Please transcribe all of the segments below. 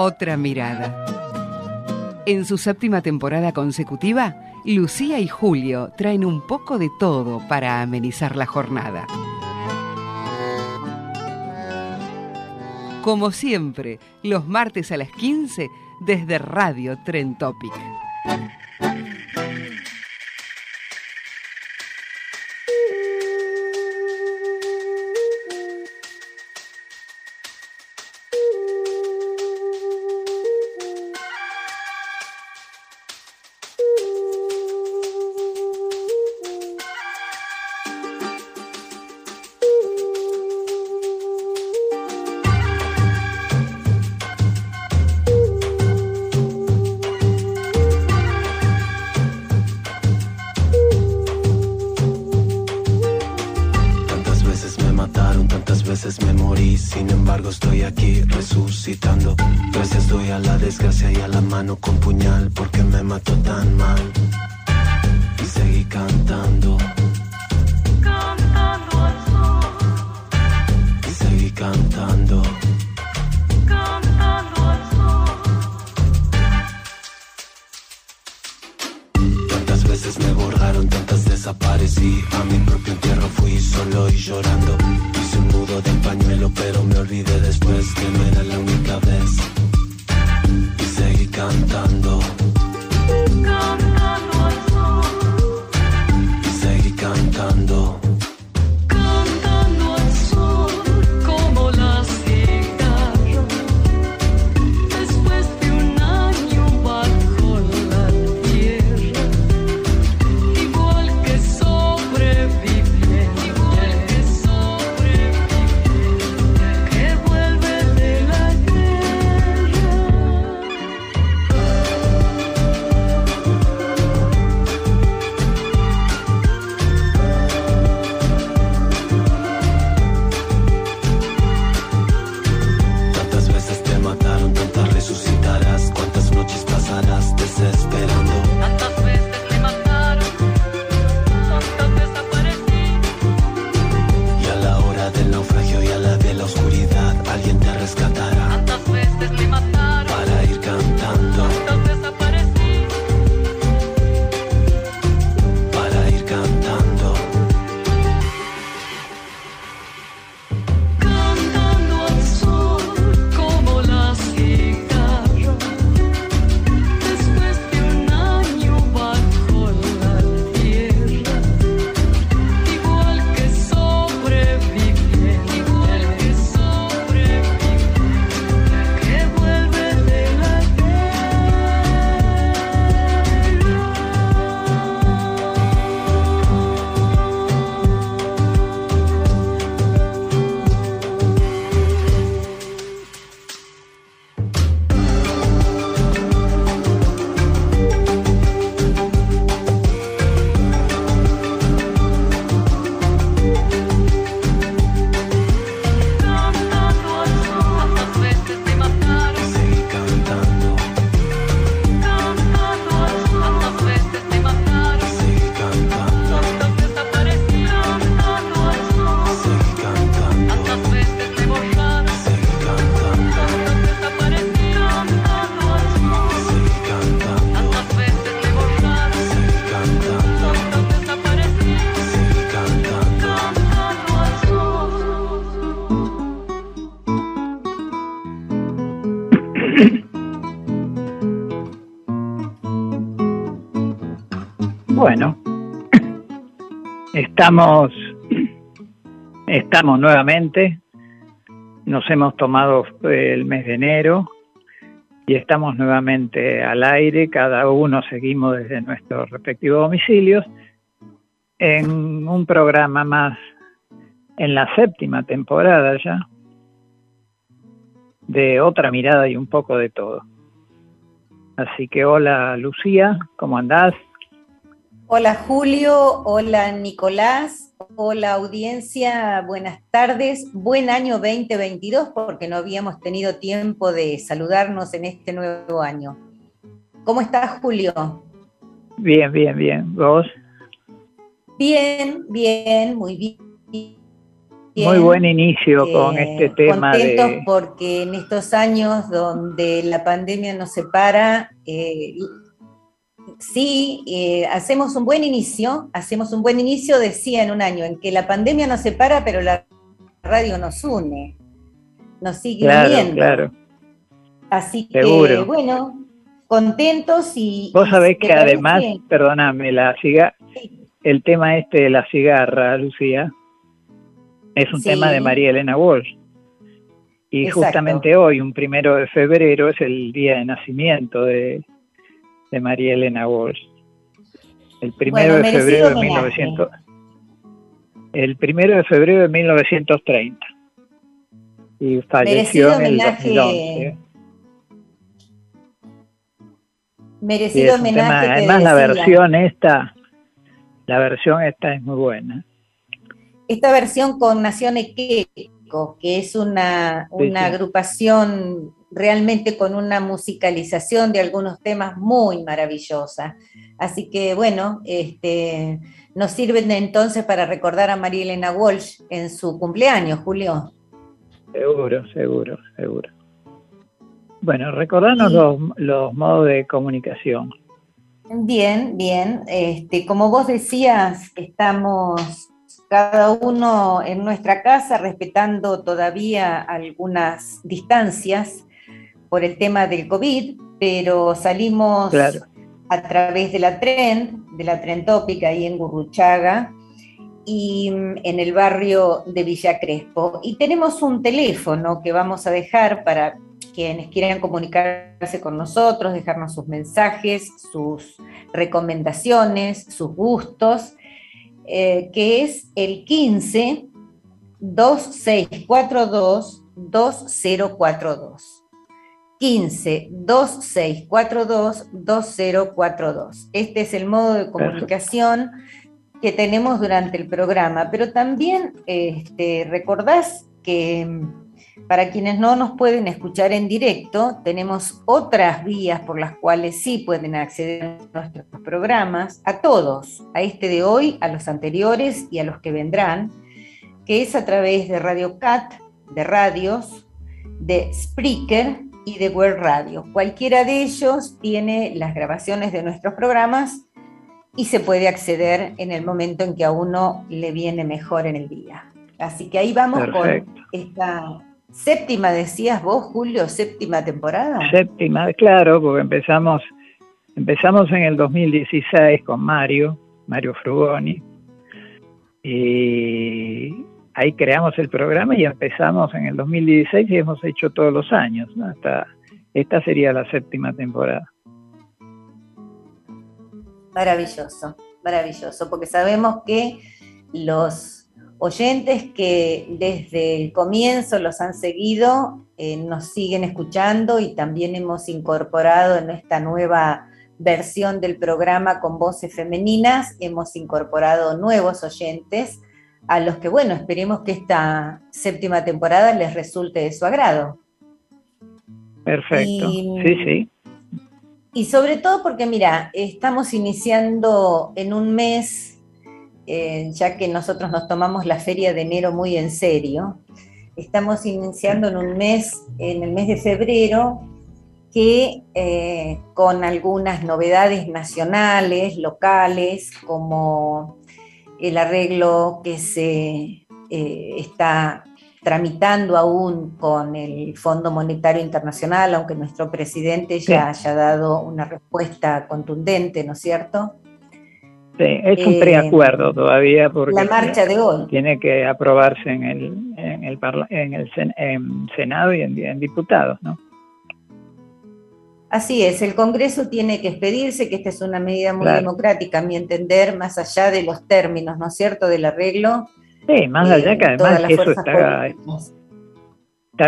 Otra mirada. En su séptima temporada consecutiva, Lucía y Julio traen un poco de todo para amenizar la jornada. Como siempre, los martes a las 15 desde Radio Tren Topic. Estamos, estamos nuevamente, nos hemos tomado eh, el mes de enero y estamos nuevamente al aire, cada uno seguimos desde nuestros respectivos domicilios en un programa más en la séptima temporada ya de otra mirada y un poco de todo. Así que hola Lucía, ¿cómo andás? Hola Julio, hola Nicolás, hola audiencia, buenas tardes, buen año 2022 porque no habíamos tenido tiempo de saludarnos en este nuevo año. ¿Cómo estás Julio? Bien, bien, bien. ¿Vos? Bien, bien, muy bien. Muy buen inicio con Eh, este tema contentos de... porque en estos años donde la pandemia nos separa, eh, sí, eh, hacemos un buen inicio, hacemos un buen inicio, decía en un año, en que la pandemia nos separa, pero la radio nos une, nos sigue Claro, uniendo. claro. Así que, Seguro. bueno, contentos y... Vos sabés ¿te que además, perdóname, la ciga- Sí, el tema este de la cigarra, Lucía, es un Sí. tema de María Elena Walsh. Y Exacto. justamente hoy, un primero de febrero, es el día de nacimiento de, de María Elena Walsh. El primero Bueno, de febrero de homenaje. 1900. El primero de febrero de 1930. Y falleció Merecido en el homenaje. 2011. Sí, merecido homenaje. tema- te además la versión esta, la versión esta es muy buena. esta versión con Nación Que es una, una agrupación realmente con una musicalización de algunos temas muy maravillosa. Así que bueno, este, nos sirven entonces para recordar a María Elena Walsh en su cumpleaños, Julio. Seguro, seguro, seguro. Bueno, recordarnos Sí. los, los modos de comunicación. Bien, bien. Este, como vos decías, estamos cada uno en nuestra casa respetando todavía algunas distancias por el tema del COVID, pero salimos Claro. a través de la tren, de la tren tópica ahí en Gurruchaga y mm, en el barrio de Villa Crespo. Y tenemos un teléfono que vamos a dejar para quienes quieran comunicarse con nosotros, dejarnos sus mensajes, sus recomendaciones, sus gustos, eh, que es el 15 2642 2042. 15 2642 2042. Este es el modo de comunicación que tenemos durante el programa, pero también este, recordás que para quienes no nos pueden escuchar en directo, tenemos otras vías por las cuales sí pueden acceder a nuestros programas, a todos, a este de hoy, a los anteriores y a los que vendrán, que es a través de Radio Cat, de radios, de Spreaker y de Web Radio. Cualquiera de ellos tiene las grabaciones de nuestros programas y se puede acceder en el momento en que a uno le viene mejor en el día. Así que ahí vamos Perfecto. con esta séptima, decías vos, Julio, séptima temporada. Séptima, claro, porque empezamos, empezamos en el 2016 con Mario, Mario Frugoni, y ahí creamos el programa y empezamos en el 2016 y hemos hecho todos los años, ¿no? hasta esta sería la séptima temporada. Maravilloso, maravilloso, porque sabemos que los oyentes que desde el comienzo los han seguido eh, nos siguen escuchando y también hemos incorporado en esta nueva versión del programa con voces femeninas, hemos incorporado nuevos oyentes a los que, bueno, esperemos que esta séptima temporada les resulte de su agrado. Perfecto. Y- Sí, sí. Y sobre todo porque, mira, estamos iniciando en un mes, eh, ya que nosotros nos tomamos la feria de enero muy en serio, estamos iniciando en un mes, en el mes de febrero, que eh, con algunas novedades nacionales, locales, como el arreglo que se eh, está tramitando aún con el Fondo Monetario Internacional, aunque nuestro presidente ya haya dado una respuesta contundente, ¿no es cierto? Sí, es un Eh, preacuerdo todavía porque La marcha de hoy. tiene que aprobarse en el, en el, parla- en el sen- en Senado y en, en diputados, ¿no? Así es, el Congreso tiene que expedirse, que esta es una medida muy Claro. democrática, a mi entender, más allá de los términos, ¿no es cierto?, del arreglo. Sí, más eh, allá que todas además eso está,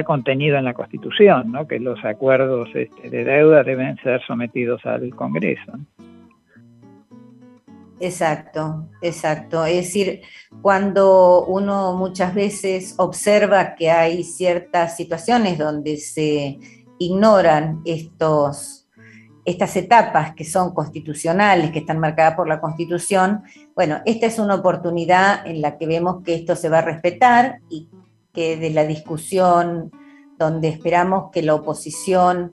contenido en la Constitución, ¿no? que los acuerdos este, de deuda deben ser sometidos al Congreso. Exacto, exacto. Es decir, cuando uno muchas veces observa que hay ciertas situaciones donde se ignoran estos, estas etapas que son constitucionales, que están marcadas por la Constitución, bueno, esta es una oportunidad en la que vemos que esto se va a respetar y que de la discusión donde esperamos que la oposición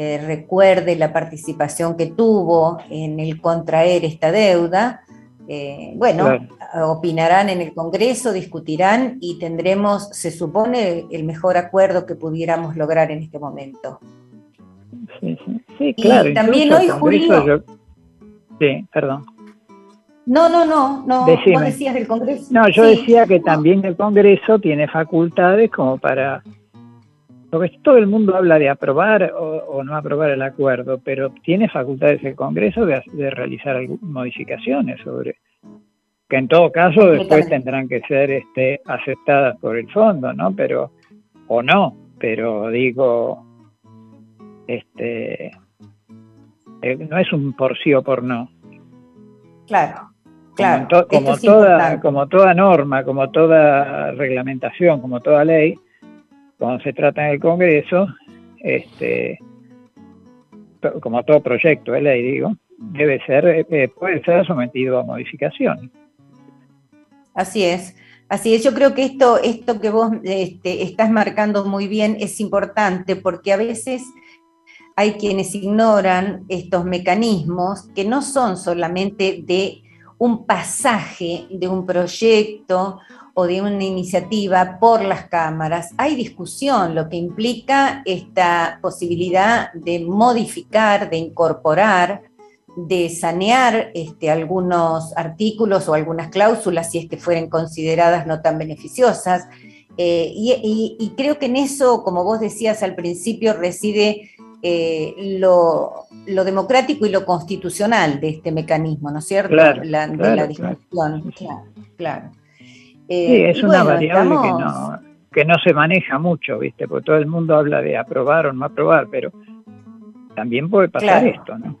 eh, recuerde la participación que tuvo en el contraer esta deuda. Eh, bueno, Claro. opinarán en el Congreso, discutirán y tendremos, se supone, el mejor acuerdo que pudiéramos lograr en este momento. Sí, sí, sí, Y claro. también incluso hoy, Julio- yo- Sí, perdón. No, no, no, no, Decime. decías del Congreso. No, yo Sí. decía que también el Congreso tiene facultades como para... Porque todo el mundo habla de aprobar o, o no aprobar el acuerdo, pero tiene facultades el Congreso de, de realizar modificaciones sobre... Que en todo caso después tendrán que ser este, aceptadas por el fondo, ¿no? Pero... O no, pero digo... Este... eh, no es un por sí o por no. Claro, claro. to- como toda, como toda norma, como toda reglamentación, como toda ley, cuando se trata en el Congreso, este, como todo proyecto de ley, digo, debe ser, eh, puede ser sometido a modificación. Así es, así es. Yo creo que esto, esto que vos este, estás marcando muy bien es importante porque a veces hay quienes ignoran estos mecanismos que no son solamente de un pasaje de un proyecto o de una iniciativa por las cámaras. Hay discusión, lo que implica esta posibilidad de modificar, de incorporar, de sanear este, algunos artículos o algunas cláusulas si es que fueren consideradas no tan beneficiosas. Eh, y, y- y creo que en eso, como vos decías al principio, reside eh, lo, lo democrático y lo constitucional de este mecanismo, ¿no es cierto? Claro, La- de claro, la discusión, claro, claro. Sí, Eh, es y una bueno, variable que no, que no se maneja mucho, ¿viste? Porque todo el mundo habla de aprobar o no aprobar, pero también puede pasar Claro. esto, ¿no?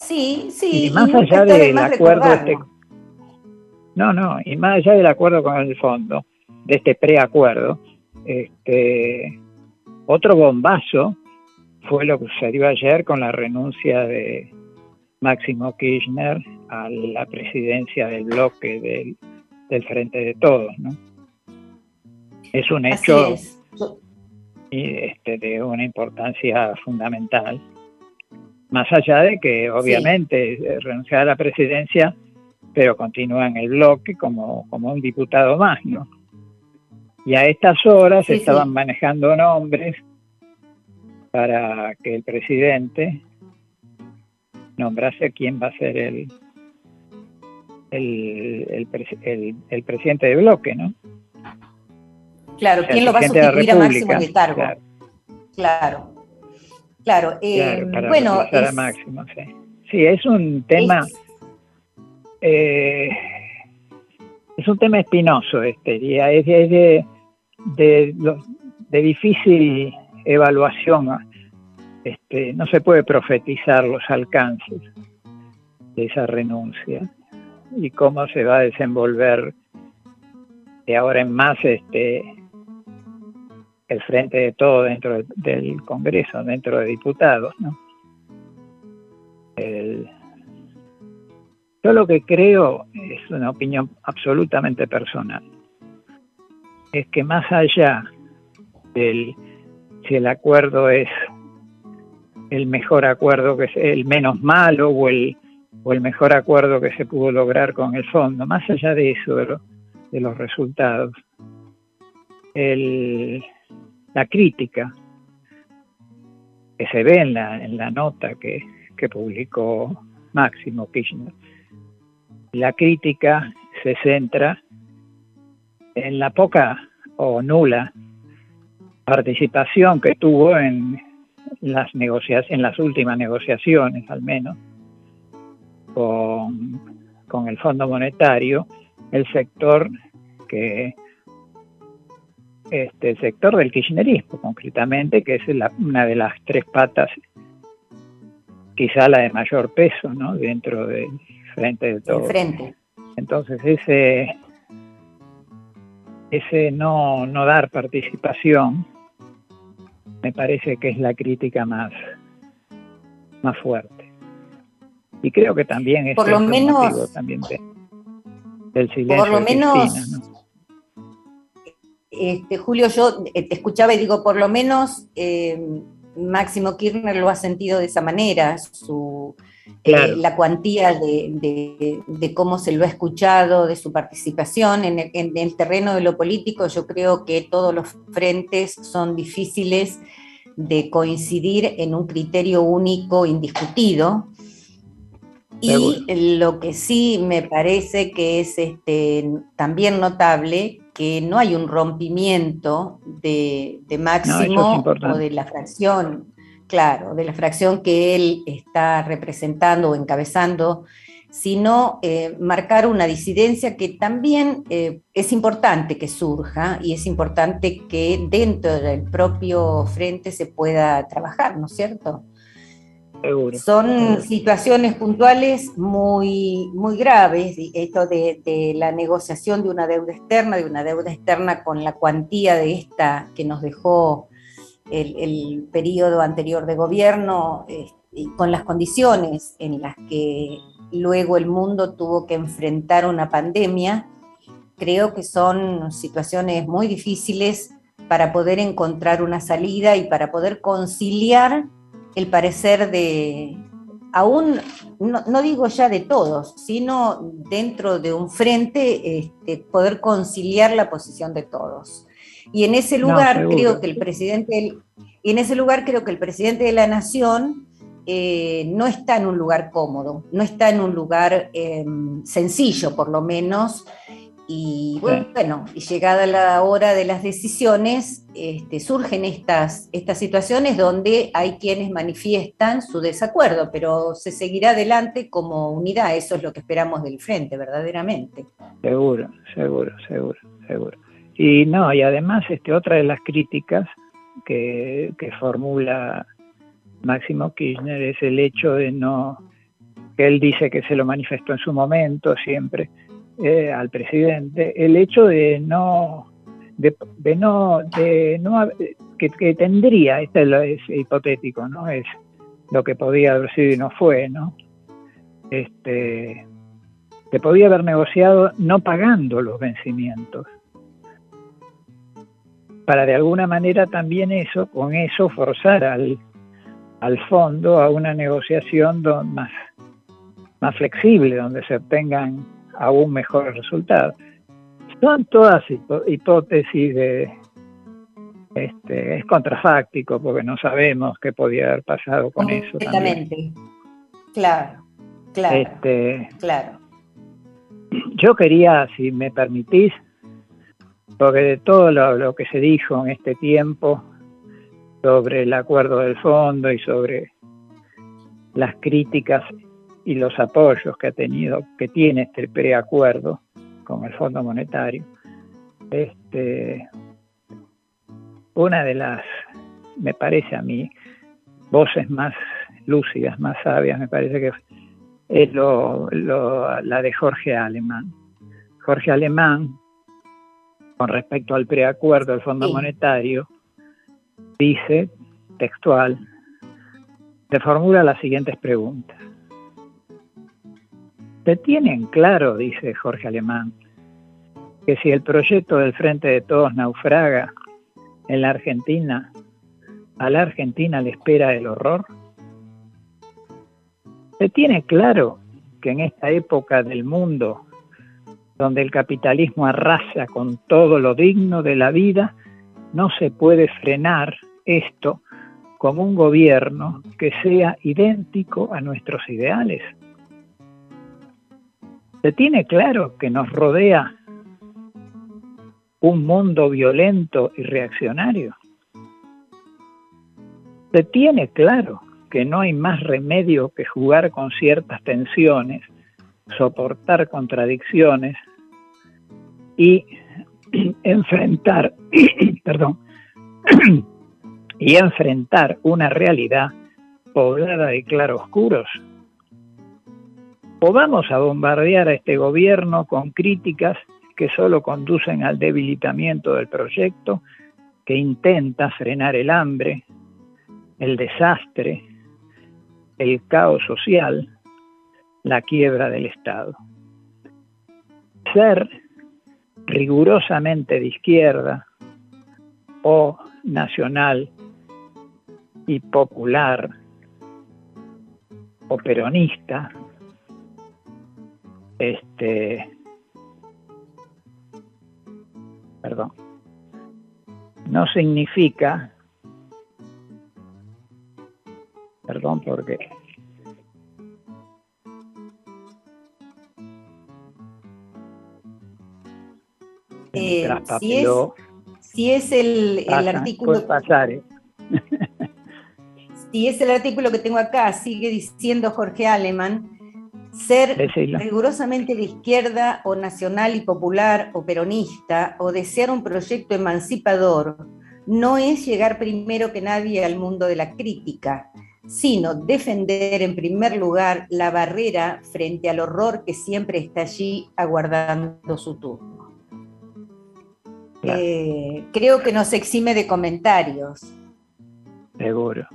Sí, sí. y más allá del acuerdo este, no no y más allá del acuerdo con el fondo de este preacuerdo este otro bombazo fue lo que sucedió ayer con la renuncia de Máximo Kirchner a la presidencia del bloque del, del Frente de Todos ¿no? es un hecho es. Y este, de una importancia fundamental. Más allá de que obviamente eh, renunciar a la presidencia, pero continúa en el bloque como, como un diputado más, ¿no? Y a estas horas Sí, estaban sí. manejando nombres para que el presidente nombrase quién va a ser el, el, el, el- el presidente del bloque, ¿no? Claro, O sea, ¿quién lo va a de sustituir a Máximo en el cargo? claro. Claro, claro. eh, Claro, bueno, es- Máximo, sí. Sí, es un tema, es- eh, es un tema espinoso este día, es, de, es de, de, de difícil evaluación. Este, no se puede profetizar los alcances de esa renuncia y cómo se va a desenvolver de ahora en más este el frente de todo dentro del, Congreso, dentro de diputados, ¿no? El- yo lo que creo es una opinión absolutamente personal. Es que más allá del si el acuerdo es el mejor acuerdo que es el menos malo o el o el mejor acuerdo que se pudo lograr con el fondo, más allá de eso, de, lo- de los resultados, el, la crítica que se ve en la, en la nota que, que publicó Máximo Kirchner. La crítica se centra en la poca o nula participación que tuvo en las negociaciones, en las últimas negociaciones al menos, con, con el Fondo Monetario, el sector que este el sector del kirchnerismo concretamente, que es la- una de las tres patas, quizá la de mayor peso, ¿no? Dentro del frente de todo. frente. Entonces ese ese no, no dar participación me parece que es la crítica más, más fuerte. Y creo que también es Por lo menos- también de- del silencio Por lo de menos, Cristina, ¿no? Este, Julio, yo eh, te escuchaba y digo, por lo menos eh, Máximo Kirchner lo ha sentido de esa manera, su, eh, la cuantía de, de- de cómo se lo ha escuchado, de su participación en el, en el terreno de lo político. Yo creo que todos los frentes son difíciles de coincidir en un criterio único indiscutido. Y lo que sí me parece que es este, también notable que no hay un rompimiento de, de Máximo o de la fracción, claro, de la fracción que él está representando o encabezando, sino eh, marcar una disidencia que también eh, es importante que surja y es importante que dentro del propio frente se pueda trabajar, ¿no es cierto? Son situaciones puntuales muy, muy graves, esto de, la negociación de una deuda externa, de una deuda externa con la cuantía de esta que nos dejó el, periodo anterior de gobierno eh, con las condiciones en las que luego el mundo tuvo que enfrentar una pandemia, creo que son situaciones muy difíciles para poder encontrar una salida y para poder conciliar el parecer de, aún, no, no digo ya de todos, sino dentro de un frente, este, poder conciliar la posición de todos. Y en ese lugar creo que el presidente, del- y en ese lugar creo que el presidente de la nación eh, no está en un lugar cómodo, no está en un lugar eh, sencillo por lo menos. Y bueno, y llegada la hora de las decisiones, este, surgen estas, estas situaciones donde hay quienes manifiestan su desacuerdo, pero se seguirá adelante como unidad, eso es lo que esperamos del frente, verdaderamente. Seguro, seguro, seguro, seguro. Y no, y además este, otra de las críticas que, que formula Máximo Kirchner es el hecho de no, que él dice que se lo manifestó en su momento siempre eh, al presidente, el hecho de no, de, no, de no, que, que tendría, este es, hipotético, ¿no? Es lo que podía haber sido y no fue, ¿no? Este, que podía haber negociado no pagando los vencimientos. Para de alguna manera también eso, con eso forzar al, al fondo a una negociación más, más flexible, donde se obtengan aún mejores resultados. Son todas hipótesis de, este, es contrafáctico porque no sabemos qué podía haber pasado con eso. también. Completamente. Claro, claro, Este, claro. yo quería, si me permitís, porque de todo lo, lo que se dijo en este tiempo sobre el acuerdo del fondo y sobre las críticas y los apoyos que ha tenido, que tiene este preacuerdo con el Fondo Monetario, este, una de las, me parece a mí, voces más lúcidas, más sabias, me parece que es lo, lo- la de Jorge Alemán. Jorge Alemán, con respecto al preacuerdo del Fondo Sí. Monetario, dice, textual, se formula las siguientes preguntas. ¿Se tienen claro, dice Jorge Alemán, que si el proyecto del Frente de Todos naufraga en la Argentina, a la Argentina le espera el horror? ¿Se tiene claro que en esta época del mundo, donde el capitalismo arrasa con todo lo digno de la vida no se puede frenar esto con un gobierno que sea idéntico a nuestros ideales. Se tiene claro que nos rodea un mundo violento y reaccionario. Se tiene claro que no hay más remedio que jugar con ciertas tensiones, soportar contradicciones y enfrentar, perdón, y enfrentar una realidad poblada de claroscuros. O vamos a bombardear a este gobierno con críticas que solo conducen al debilitamiento del proyecto, que intenta frenar el hambre, el desastre, el caos social, la quiebra del Estado. Ser rigurosamente de izquierda o nacional y popular o peronista, este, perdón, no significa, perdón porque Eh, si, es, si es el, artículo, pasar, ¿eh? si es el artículo que tengo acá, sigue diciendo Jorge Aleman, ser rigurosamente de izquierda o nacional y popular o peronista o desear un proyecto emancipador no es llegar primero que nadie al mundo de la crítica, sino defender en primer lugar la barrera frente al horror que siempre está allí aguardando su turno. Claro. Eh, creo que nos exime de comentarios, Seguro,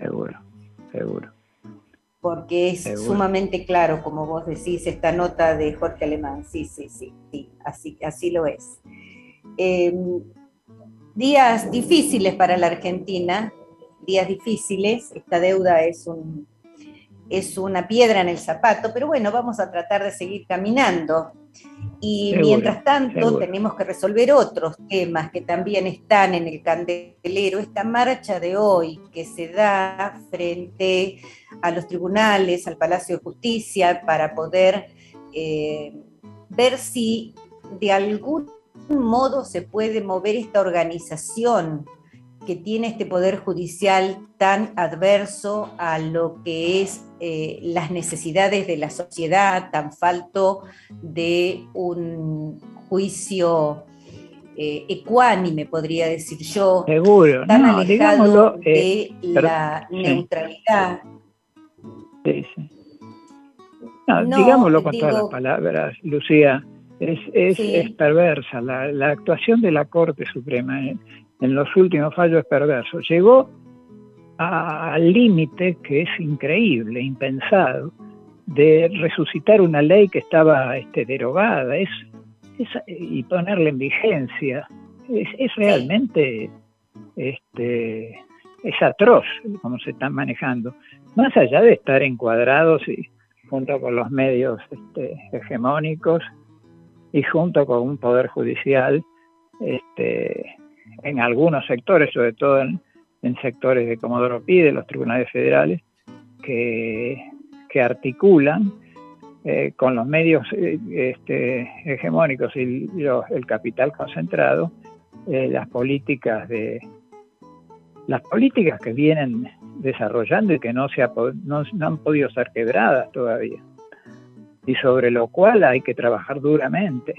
seguro, seguro. Porque es Seguro. sumamente claro, como vos decís, esta nota de Jorge Alemán. Sí, sí, sí, sí, así, así lo es. Eh, días difíciles para la Argentina, días difíciles, esta deuda es, un, es una piedra en el zapato, pero bueno, vamos a tratar de seguir caminando. Y Seguro, mientras tanto seguro. tenemos que resolver otros temas que también están en el candelero. Esta marcha de hoy que se da frente a los tribunales, al Palacio de Justicia, para poder eh, ver si de algún modo se puede mover esta organización que tiene este poder judicial tan adverso a lo que es eh, las necesidades de la sociedad, tan falto de un juicio eh, ecuánime, podría decir yo, Seguro, tan no, alejado eh, de pero- la neutralidad. Sí, sí. No, No, digámoslo con todas las palabras, Lucía, es, es, Sí. es perversa. La, la actuación de la Corte Suprema en, los últimos fallos es perverso. Llegó al límite que es increíble, impensado, de resucitar una ley que estaba este, derogada es, y ponerla en vigencia. Es, es realmente este, es atroz como se están manejando más allá de estar encuadrados y junto con los medios este, hegemónicos y junto con un poder judicial este, en algunos sectores, sobre todo en, sectores de Comodoro Pi, de los tribunales federales, que, que articulan eh, con los medios eh, este, hegemónicos y los- el capital concentrado eh, las políticas de las políticas que vienen desarrollando y que no, se ha no, no han podido ser quebradas todavía. Y sobre lo cual hay que trabajar duramente,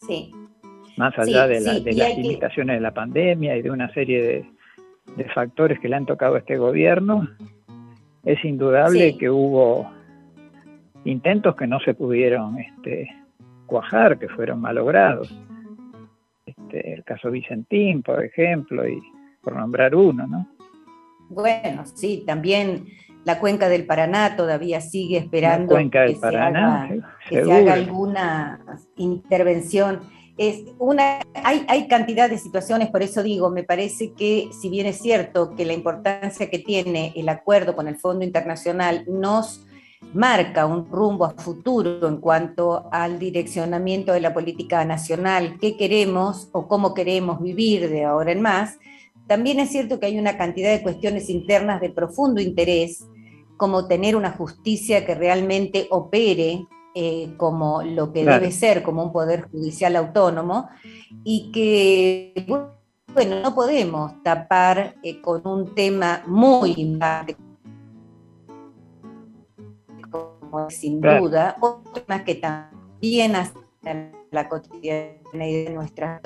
Sí, más allá Sí, de, la- sí, de las que- limitaciones de la pandemia y de una serie de, de factores que le han tocado a este gobierno, es indudable Sí. que hubo intentos que no se pudieron este, cuajar, que fueron malogrados. Este, el caso Vicentín, por ejemplo, y por nombrar uno, ¿no? bueno, sí, también la cuenca del Paraná todavía sigue esperando La cuenca del que, Paraná, se, haga, se- que se haga alguna intervención. Es una, hay, hay cantidad de situaciones, por eso digo, me parece que si bien es cierto que la importancia que tiene el acuerdo con el Fondo Internacional nos marca un rumbo a futuro en cuanto al direccionamiento de la política nacional, qué queremos o cómo queremos vivir de ahora en más, también es cierto que hay una cantidad de cuestiones internas de profundo interés, como tener una justicia que realmente opere eh, como lo que Claro. debe ser, como un poder judicial autónomo, y que, bueno, no podemos tapar eh, con un tema muy importante, como sin Claro. duda, otro tema que también hace la cotidianidad de nuestra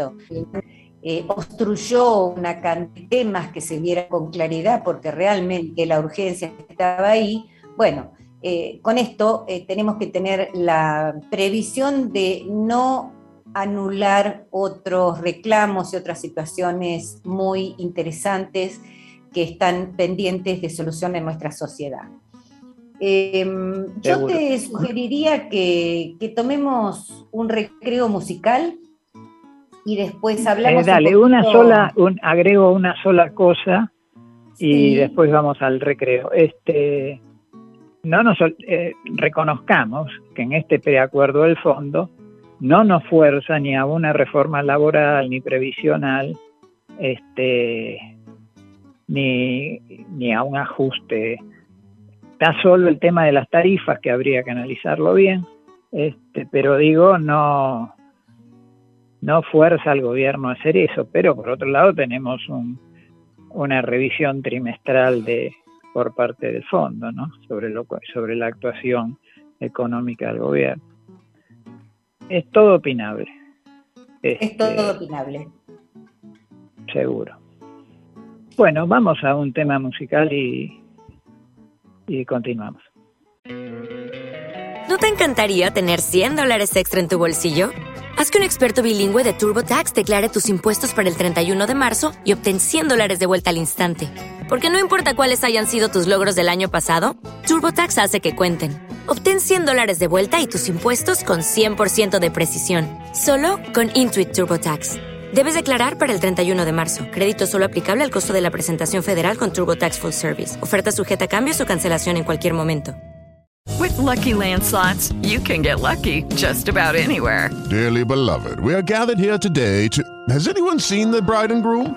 eh, obstruyó una cantidad de temas que se vieran con claridad porque realmente la urgencia estaba ahí. Bueno, eh, con esto eh, tenemos que tener la previsión de no anular otros reclamos y otras situaciones muy interesantes que están pendientes de solución en nuestra sociedad. Eh, yo te sugeriría que, que tomemos un recreo musical y después hablamos. Eh, dale, un una sola, un, agrego una sola cosa y Sí. después vamos al recreo. Este, no nos eh, reconozcamos que en este preacuerdo del fondo no nos fuerza ni a una reforma laboral ni previsional, este, ni, ni a un ajuste. Está solo el tema de las tarifas que habría que analizarlo bien, este, pero digo, no, no fuerza al gobierno a hacer eso, pero por otro lado tenemos un- una revisión trimestral de por parte del fondo, ¿no? Sobre lo sobre la actuación económica del gobierno. Es todo opinable. Es Este, todo opinable. seguro. Bueno, vamos a un tema musical y, y continuamos. ¿No te encantaría tener 100 dólares extra en tu bolsillo? Haz que un experto bilingüe de TurboTax declare tus impuestos para el 31 de marzo y obtén 100 dólares de vuelta al instante. Porque no importa cuáles hayan sido tus logros del año pasado, TurboTax hace que cuenten. Obtén 100 dólares de vuelta y tus impuestos con 100% de precisión, solo con Intuit TurboTax. Debes declarar para el 31 de marzo. Crédito solo aplicable al costo de la presentación federal con TurboTax Full Service. Oferta sujeta a cambios o cancelación en cualquier momento. With Lucky Land slots, you can get lucky just about anywhere. Dearly beloved, we are gathered here today to. Has anyone seen the bride and groom?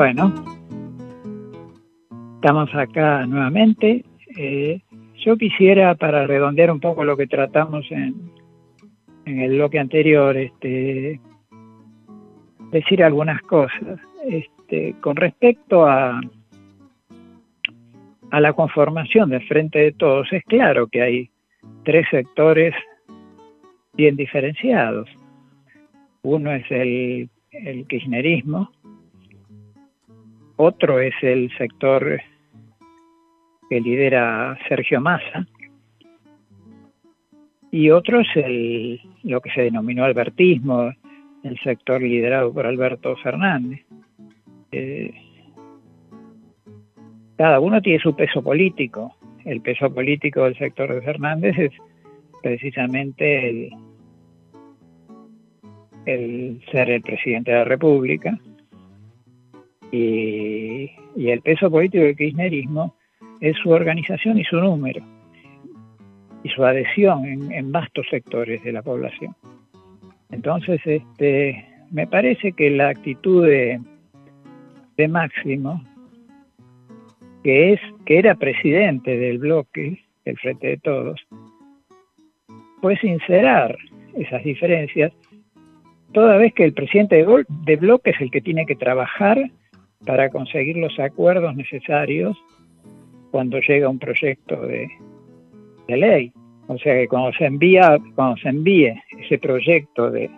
Bueno, estamos acá nuevamente. Eh, yo quisiera, para redondear un poco lo que tratamos en, en el bloque anterior, este, decir algunas cosas. Este, con respecto a, a la conformación del Frente de Todos, es claro que hay tres sectores bien diferenciados. Uno es el, el kirchnerismo, otro es el sector que lidera Sergio Massa, y otro es el, lo que se denominó albertismo, el sector liderado por Alberto Fernández. Eh, cada uno tiene su peso político. El peso político del sector de Fernández es precisamente el, el ser el presidente de la República y, y el peso político del kirchnerismo es su organización y su número y su adhesión en, vastos sectores de la población. Entonces, este, me parece que la actitud de, Máximo, que es que era presidente del bloque, del Frente de Todos, fue sincerar esas diferencias, toda vez que el presidente de, de bloque es el que tiene que trabajar para conseguir los acuerdos necesarios cuando llega un proyecto de, ley. O sea que cuando se envía, cuando se envíe ese proyecto de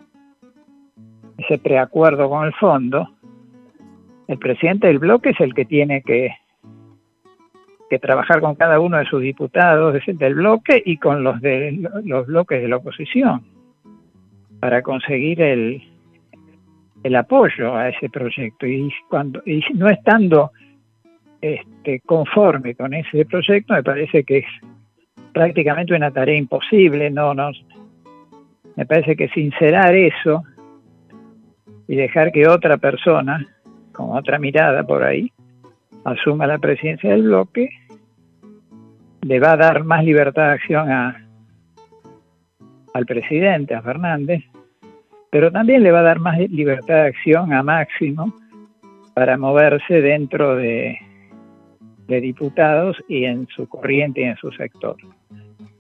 ese preacuerdo con el fondo, el presidente del bloque es el que tiene que, que trabajar con cada uno de sus diputados de- del bloque y con los de los bloques de la oposición para conseguir el, el apoyo a ese proyecto. Y cuando y no estando este, conforme con ese proyecto me parece que es prácticamente una tarea imposible no no me parece que sincerar eso y dejar que otra persona con otra mirada por ahí asuma la presidencia del bloque le va a dar más libertad de acción a, al presidente, a Fernández, pero también le va a dar más libertad de acción a Máximo para moverse dentro de, diputados y en su corriente y en su sector.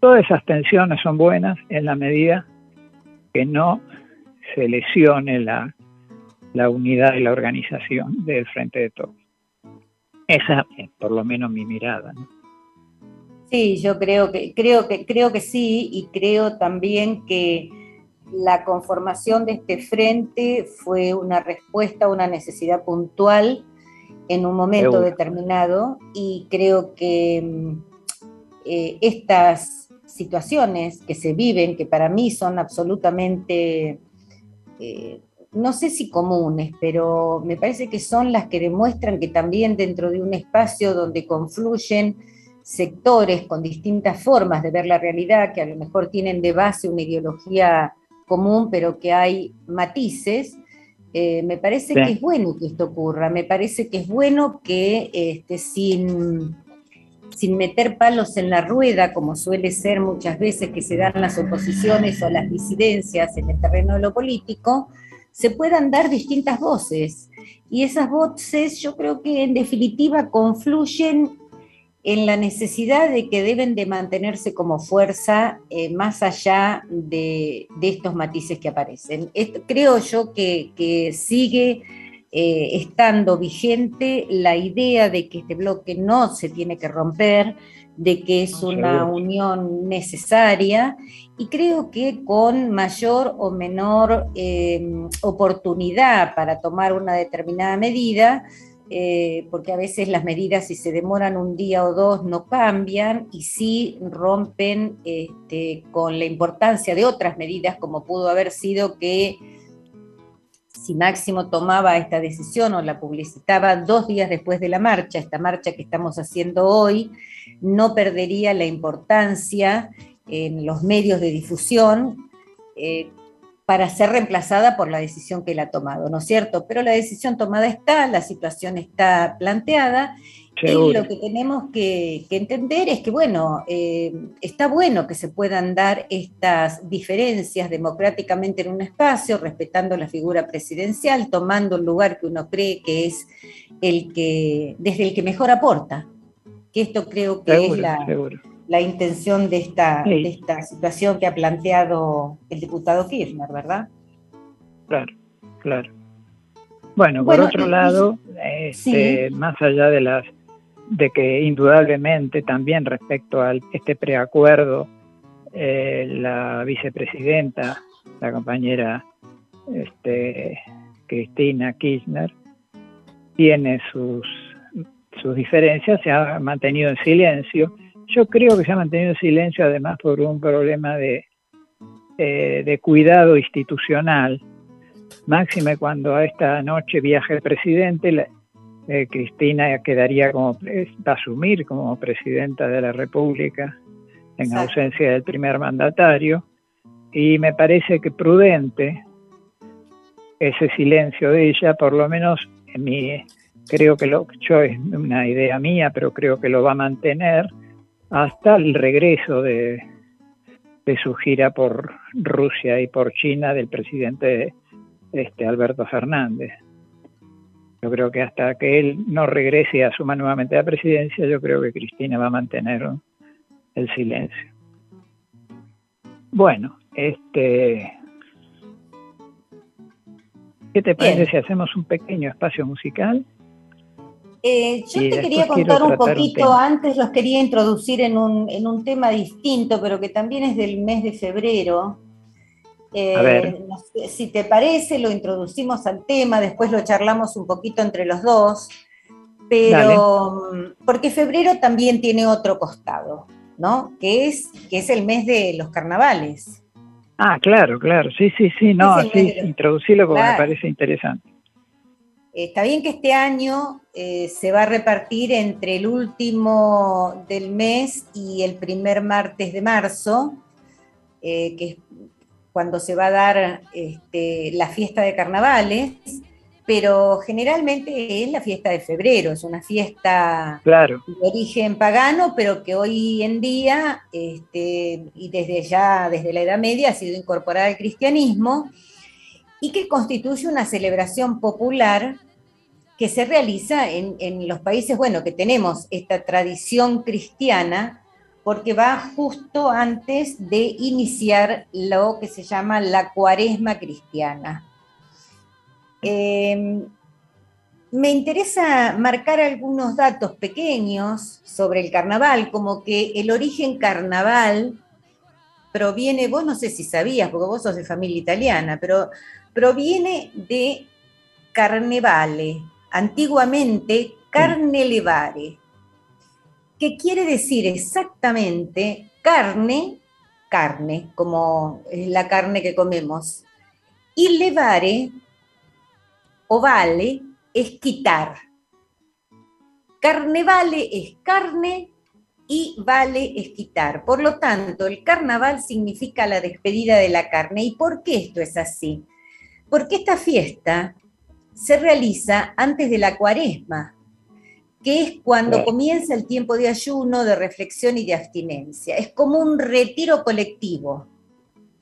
Todas esas tensiones son buenas en la medida que no se lesione la, la unidad y la organización del Frente de Todos. Esa es por lo menos mi mirada. ¿no? Sí, yo creo que, creo que, creo que sí, y creo también que la conformación de este frente fue una respuesta a una necesidad puntual en un momento determinado, y creo que mm, eh, estas situaciones que se viven, que para mí son absolutamente, eh, no sé si comunes, pero me parece que son las que demuestran que también dentro de un espacio donde confluyen sectores con distintas formas de ver la realidad, que a lo mejor tienen de base una ideología común, pero que hay matices, eh, me parece Sí. que es bueno que esto ocurra, me parece que es bueno que este, sin, sin meter palos en la rueda, como suele ser muchas veces que se dan las oposiciones o las disidencias en el terreno de lo político, se puedan dar distintas voces. Y esas voces yo creo que en definitiva confluyen en la necesidad de que deben de mantenerse como fuerza eh, más allá de, de estos matices que aparecen. Esto- creo yo que, que sigue eh, estando vigente la idea de que este bloque no se tiene que romper, de que es una unión necesaria y creo que con mayor o menor eh, oportunidad para tomar una determinada medida, eh, porque a veces las medidas si se demoran un día o dos no cambian y sí rompen este, con la importancia de otras medidas como pudo haber sido que si Máximo tomaba esta decisión o la publicitaba dos días después de la marcha, esta marcha que estamos haciendo hoy, no perdería la importancia en los medios de difusión, eh, para ser reemplazada por la decisión que él ha tomado, ¿no es cierto? Pero la decisión tomada está, la situación está planteada y lo que tenemos que, que entender es que, bueno, eh, está bueno que se puedan dar estas diferencias democráticamente en un espacio, respetando la figura presidencial, tomando el lugar que uno cree que es el que, desde el que mejor aporta. Que esto creo que Seguro, es la, seguro. La intención de esta, Sí. de esta situación que ha planteado el diputado Kirchner, ¿verdad? Claro, claro. Bueno, Bueno, por otro y- lado, este, más allá de las de que indudablemente también respecto a este preacuerdo, eh, la vicepresidenta, la compañera este, Cristina Kirchner, tiene sus, sus diferencias, se ha mantenido en silencio. Yo creo que se ha mantenido en silencio además por un problema de, eh, de cuidado institucional. Máxime cuando a esta noche viaja el presidente, la- eh, Cristina quedaría como, pres- va a asumir como presidenta de la República en Exacto. ausencia del primer mandatario, y me parece que prudente ese silencio de ella, por lo menos en mi, creo que lo, yo es una idea mía, pero creo que lo va a mantener hasta el regreso de, de su gira por Rusia y por China del presidente este, Alberto Fernández. Yo creo que hasta que él no regrese y asuma nuevamente la presidencia, yo creo que Cristina va a mantener el silencio. Bueno, este, ¿qué te parece Bien. si hacemos un pequeño espacio musical? Eh, yo Y te quería contar un poquito, antes los quería introducir en un, en un tema distinto, pero que también es del mes de febrero. Eh, A ver. no sé, si te parece, lo introducimos al tema, después lo charlamos un poquito entre los dos, pero mm, porque febrero también tiene otro costado, ¿no? Que es, que es el mes de los carnavales. Ah, claro, claro, sí, sí, sí, no, sí, introducirlo porque me parece interesante. Está bien que este año eh, se va a repartir entre el último del mes y el primer martes de marzo, eh, que es cuando se va a dar este, la fiesta de carnavales, pero generalmente es la fiesta de febrero, es una fiesta Claro, de origen pagano, pero que hoy en día, este, y desde ya, desde la Edad Media, ha sido incorporada al cristianismo y que constituye una celebración popular que se realiza en, en los países, bueno, que tenemos esta tradición cristiana, porque va justo antes de iniciar lo que se llama la cuaresma cristiana. Eh, me interesa marcar algunos datos pequeños sobre el carnaval, como que el origen carnaval proviene, vos no sé si sabías, porque vos sos de familia italiana, pero proviene de carnevale, antiguamente carne levare, que quiere decir exactamente carne, carne, como es la carne que comemos, y levare o vale es quitar. Carnevale es carne y vale es quitar. Por lo tanto, el carnaval significa la despedida de la carne. ¿Y por qué esto es así? Porque esta fiesta se realiza antes de la cuaresma, que es cuando comienza el tiempo de ayuno, de reflexión y de abstinencia. Es como un retiro colectivo.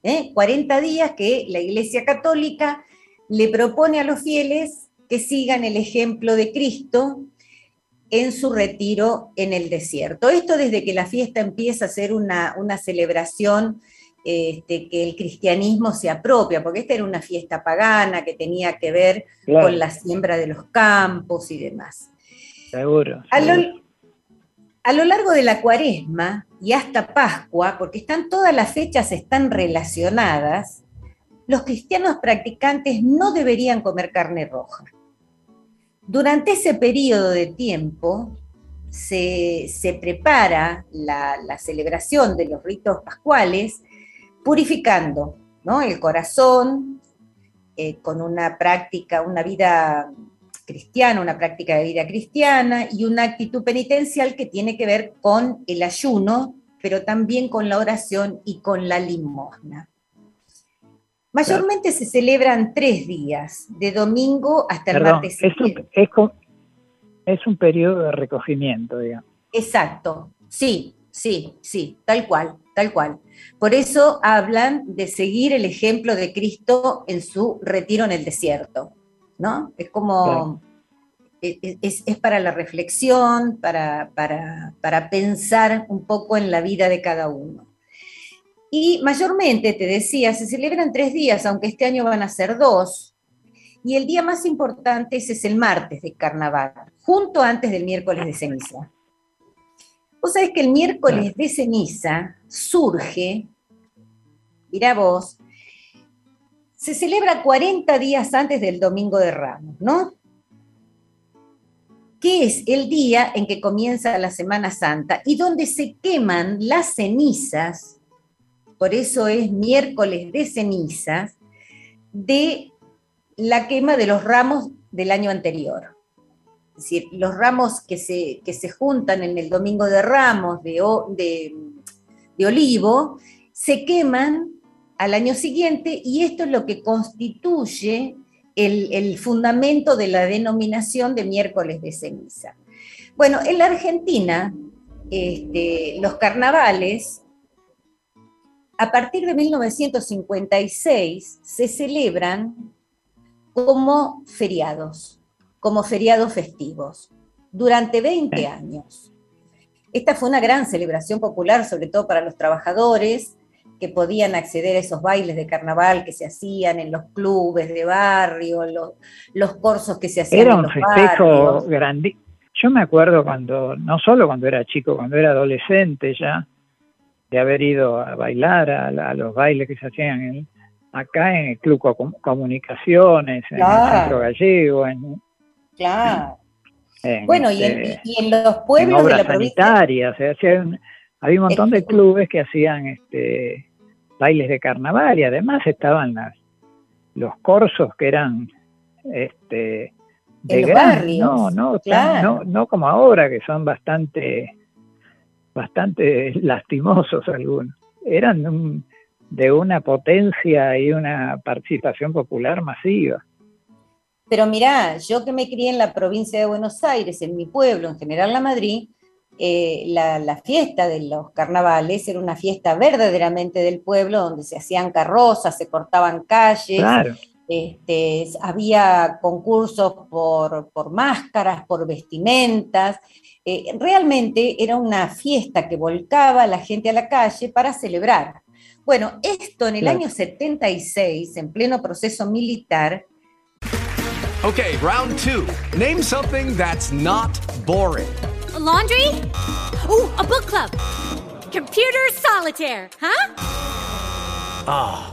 ¿eh? 40 días que la Iglesia Católica le propone a los fieles que sigan el ejemplo de Cristo en su retiro en el desierto. Esto desde que la fiesta empieza a ser una, una celebración este, que el cristianismo se apropia, porque esta era una fiesta pagana que tenía que ver claro, con la siembra de los campos y demás. seguro. A lo, a lo largo de la cuaresma y hasta Pascua, porque están todas las fechas están relacionadas, los cristianos practicantes no deberían comer carne roja. Durante ese periodo de tiempo se, se prepara la, celebración de los ritos pascuales purificando ¿no? el corazón eh, con una práctica, una vida cristiana, una práctica de vida cristiana y una actitud penitencial que tiene que ver con el ayuno, pero también con la oración y con la limosna. Mayormente se celebran tres días, de domingo hasta el martes es un, es, un periodo de recogimiento, digamos. Exacto, sí, sí, sí, tal cual, tal cual. Por eso hablan de seguir el ejemplo de Cristo en su retiro en el desierto, ¿no? Es como, Claro. e- es, es para la reflexión, para, para, para pensar un poco en la vida de cada uno. Y mayormente, te decía, se celebran tres días, aunque este año van a ser dos. Y el día más importante ese es el martes de carnaval, junto antes del miércoles de ceniza. Vos sabés que el miércoles de ceniza surge, mirá vos, se celebra 40 días antes del Domingo de Ramos, ¿no? Que es el día en que comienza la Semana Santa y donde se queman las cenizas, por eso es miércoles de cenizas, de la quema de los ramos del año anterior. Es decir, los ramos que se, que se juntan en el Domingo de Ramos de, de olivo, se queman al año siguiente y esto es lo que constituye el, el fundamento de la denominación de miércoles de ceniza. Bueno, en la Argentina, este, los carnavales, a partir de 1956, se celebran como feriados, como feriados festivos, durante 20 años. Esta fue una gran celebración popular, sobre todo para los trabajadores que podían acceder a esos bailes de carnaval que se hacían en los clubes de barrio, los, los corsos que se hacían Era en un los festejo grande. Yo me acuerdo cuando, no solo cuando era chico, cuando era adolescente ya, de haber ido a bailar a, los bailes que se hacían en- acá en el Club Com- Comunicaciones, en Claro. el Centro Gallego, en, Claro. en, Bueno, y en, este, y en los pueblos de obras la provincia. sanitarias. se hacían- había un montón de clubes que hacían este, bailes de carnaval y además estaban las, los corsos que eran este, de gran- barrios, no, no, claro. no, no como ahora que son bastante, bastante lastimosos algunos. Eran un- de una potencia y una participación popular masiva. Pero mirá, yo que me crié en la provincia de Buenos Aires, en mi pueblo, en General La Madrid, eh, la, la fiesta de los carnavales era una fiesta verdaderamente del pueblo, donde se hacían carrozas, se cortaban calles, Claro. Este, había concursos por, por máscaras, por vestimentas. Eh, realmente era una fiesta que volcaba a la gente a la calle para celebrar. Bueno, esto en el Claro. año 76, en pleno proceso militar, Okay, round two. Name something that's not boring. A laundry? Ooh, a book club. Computer solitaire, huh? Ah,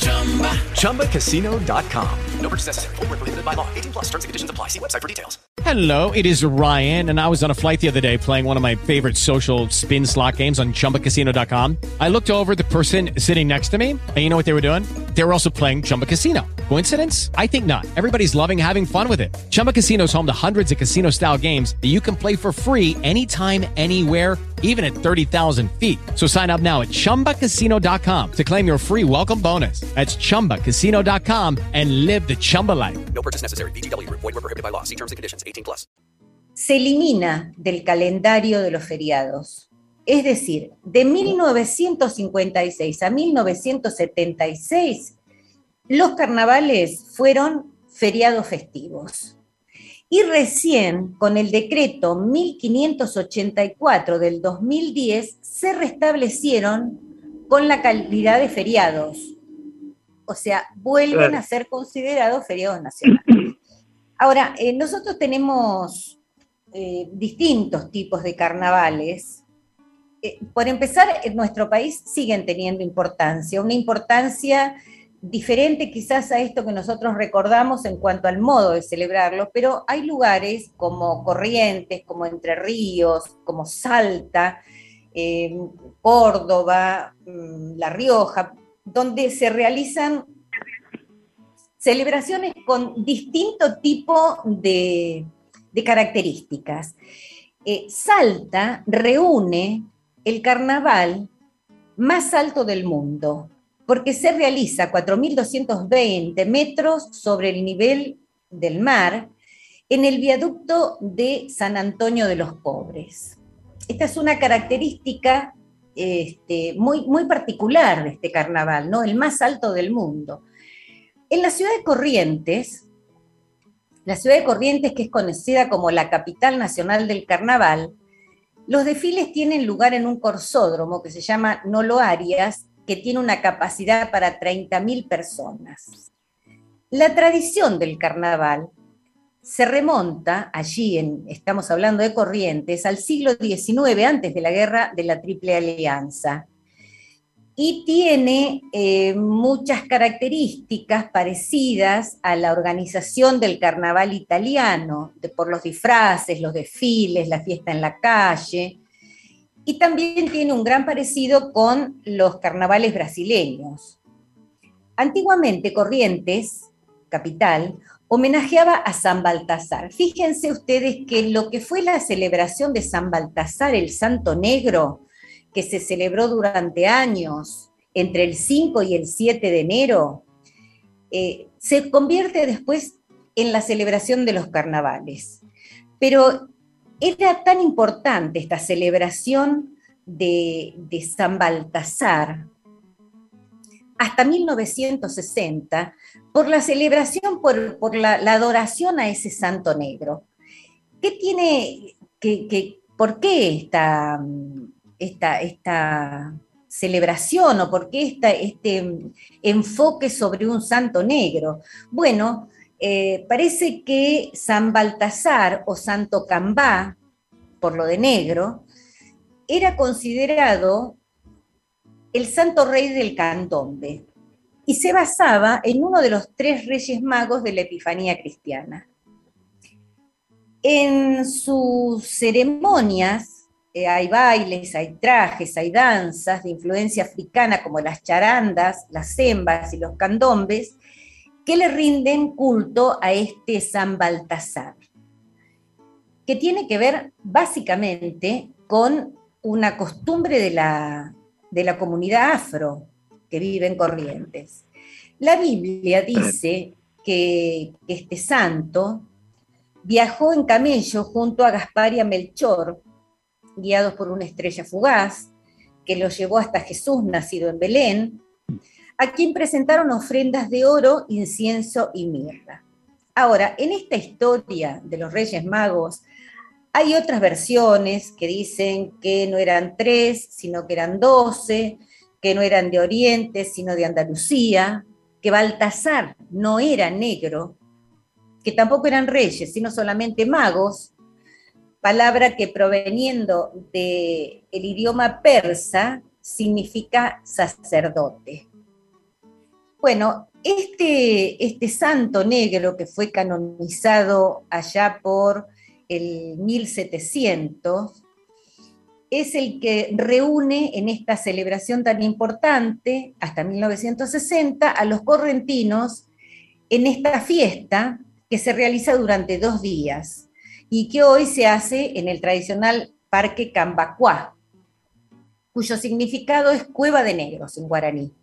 ChumbaCasino.com. No purchase necessary. Void where prohibited by law. 18 plus terms and conditions apply. See website for details. Hello, it is Ryan, and I was on a flight the other day playing one of my favorite social spin slot games on chumbacasino.com. I looked over the person sitting next to me, and you know what they were doing? They were also playing Chumba Casino. Coincidence? I think not. Everybody's loving having fun with it. Chumba Casino is home to hundreds of casino style games that you can play for free anytime, anywhere even at 30,000 feet. So sign up now at ChumbaCasino.com to claim your free welcome bonus. That's ChumbaCasino.com and live the Chumba life. No purchase necessary. VGW Group. Void were prohibited by law. See terms and conditions. 18 plus. se elimina del calendario de los feriados. Es decir, de 1956 a 1976, los carnavales fueron feriados festivos. Y recién, con el decreto 1584 del 2010, se restablecieron con la calidad de feriados. O sea, vuelven a ser considerados feriados nacionales. Ahora, eh, nosotros tenemos eh, distintos tipos de carnavales. Eh, por empezar, en nuestro país siguen teniendo importancia, una importancia diferente quizás a esto que nosotros recordamos en cuanto al modo de celebrarlo, pero hay lugares como Corrientes, como Entre Ríos, como Salta, eh, Córdoba, mm, La Rioja, donde se realizan celebraciones con distinto tipo de, características. Eh, Salta reúne el carnaval más alto del mundo, porque se realiza a 4.220 metros sobre el nivel del mar en el viaducto de San Antonio de los Pobres. Esta es una característica este, muy, muy particular de este carnaval, ¿no? el más alto del mundo. En la ciudad de Corrientes, la ciudad de Corrientes, que es conocida como la capital nacional del carnaval, los desfiles tienen lugar en un corsódromo que se llama Nolo Arias, que tiene una capacidad para 30.000 personas. La tradición del carnaval se remonta allí, en, estamos hablando de Corrientes, al siglo XIX, antes de la guerra de la Triple Alianza, y tiene eh, muchas características parecidas a la organización del carnaval italiano, de, por los disfraces, los desfiles, la fiesta en la calle, y también tiene un gran parecido con los carnavales brasileños. Antiguamente Corrientes, capital, homenajeaba a San Baltasar. Fíjense ustedes que lo que fue la celebración de San Baltasar, el Santo Negro, que se celebró durante años, entre el 5 y el 7 de enero, eh, se convierte después en la celebración de los carnavales. Pero era tan importante esta celebración de, San Baltasar hasta 1960 por la celebración, por, la, adoración a ese santo negro. ¿Qué tiene, que, por qué esta, esta, esta celebración o por qué este enfoque sobre un santo negro? Bueno, eh, parece que San Baltasar o Santo Cambá, por lo de negro, era considerado el santo rey del candombe y se basaba en uno de los tres reyes magos de la Epifanía cristiana. En sus ceremonias eh, hay bailes, hay trajes, hay danzas de influencia africana como las charandas, las zembas y los candombes, que le rinden culto a este San Baltasar, que tiene que ver básicamente con una costumbre de la, de la comunidad afro que vive en Corrientes. La Biblia dice que este santo viajó en camello junto a Gaspar y a Melchor, guiados por una estrella fugaz, que lo llevó hasta Jesús, nacido en Belén, a quien presentaron ofrendas de oro, incienso y mirra. Ahora, en esta historia de los Reyes Magos, hay otras versiones que dicen que no eran tres, sino que eran doce, que no eran de Oriente, sino de Andalucía, que Baltasar no era negro, que tampoco eran reyes, sino solamente magos, palabra que proveniendo del el idioma persa significa sacerdote. Bueno, este, este santo negro que fue canonizado allá por el 1700, es el que reúne en esta celebración tan importante, hasta 1960, a los correntinos en esta fiesta que se realiza durante dos días y que hoy se hace en el tradicional Parque Cambacuá, cuyo significado es cueva de negros en guaraní.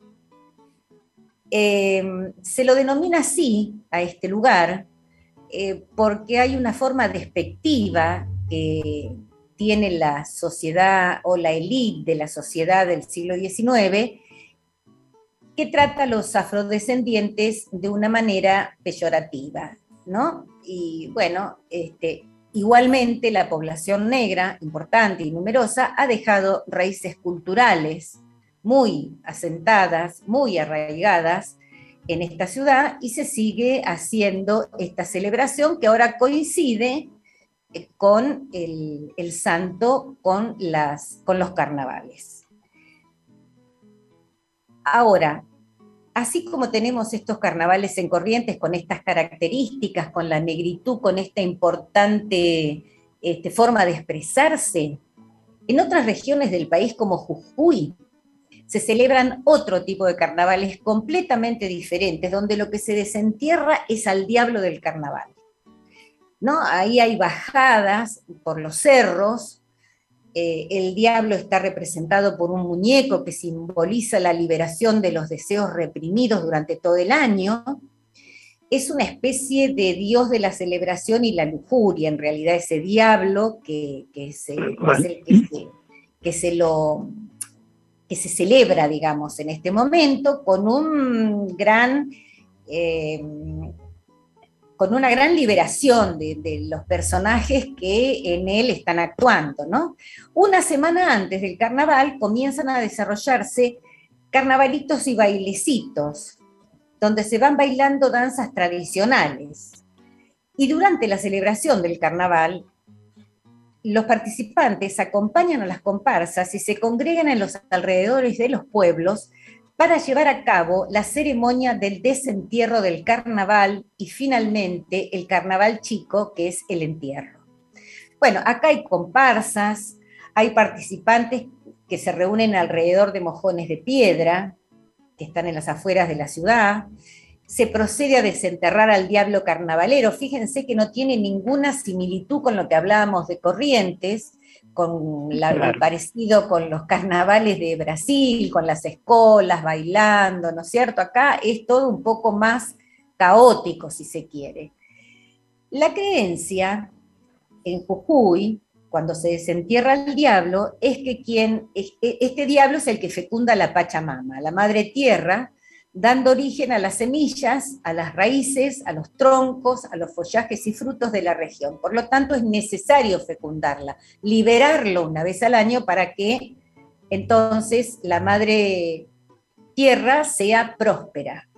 Eh, se lo denomina así a este lugar eh, porque hay una forma despectiva que tiene la sociedad o la élite de la sociedad del siglo XIX que trata a los afrodescendientes de una manera peyorativa, ¿no? Y bueno, este, igualmente la población negra, importante y numerosa, ha dejado raíces culturales muy asentadas, muy arraigadas en esta ciudad y se sigue haciendo esta celebración que ahora coincide eh, con el, el santo, con, las, con los carnavales. Ahora, así como tenemos estos carnavales en Corrientes con estas características, con la negritud, con esta importante este, forma de expresarse, en otras regiones del país como Jujuy se celebran otro tipo de carnavales completamente diferentes, donde lo que se desentierra es al diablo del carnaval. ¿No? Ahí hay bajadas por los cerros, eh, el diablo está representado por un muñeco que simboliza la liberación de los deseos reprimidos durante todo el año. Es una especie de dios de la celebración y la lujuria, en realidad ese diablo que, que se, es el que se- que se lo que se celebra, digamos, en este momento, con un gran, eh, con una gran liberación de, de los personajes que en él están actuando, ¿no? Una semana antes del carnaval comienzan a desarrollarse carnavalitos y bailecitos, donde se van bailando danzas tradicionales. Y durante la celebración del carnaval, los participantes acompañan a las comparsas y se congregan en los alrededores de los pueblos para llevar a cabo la ceremonia del desentierro del carnaval y finalmente el carnaval chico, que es el entierro. Bueno, acá hay comparsas, hay participantes que se reúnen alrededor de mojones de piedra, que están en las afueras de la ciudad. Se procede a desenterrar al diablo carnavalero. Fíjense que no tiene ninguna similitud con lo que hablábamos de Corrientes, con la- Claro. el parecido con los carnavales de Brasil, con las escolas bailando, ¿no es cierto? Acá es todo un poco más caótico, si se quiere. La creencia en Jujuy, cuando se desentierra al diablo, es que quien, es- e- este diablo es el que fecunda la Pachamama, la madre tierra, dando origen a las semillas, a las raíces, a los troncos, a los follajes y frutos de la región. Por lo tanto, es necesario fecundarla, liberarlo una vez al año para que entonces la madre tierra sea próspera.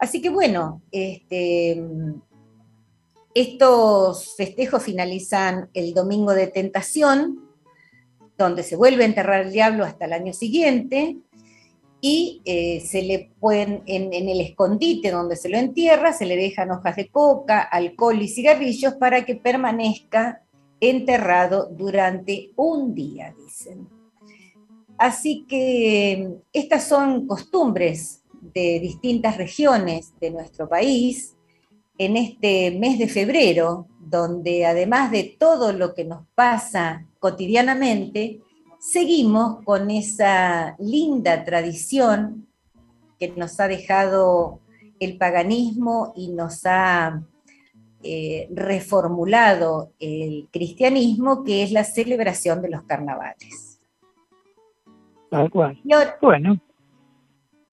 Así que bueno, este, estos festejos finalizan el domingo de tentación, donde se vuelve a enterrar el diablo hasta el año siguiente, y eh, se le pueden, en, en el escondite donde se lo entierra, se le dejan hojas de coca, alcohol y cigarrillos para que permanezca enterrado durante un día, dicen. Así que estas son costumbres de distintas regiones de nuestro país en este mes de febrero, donde además de todo lo que nos pasa cotidianamente, seguimos con esa linda tradición que nos ha dejado el paganismo y nos ha eh, reformulado el cristianismo, que es la celebración de los carnavales. Tal cual. Ahora- Bueno,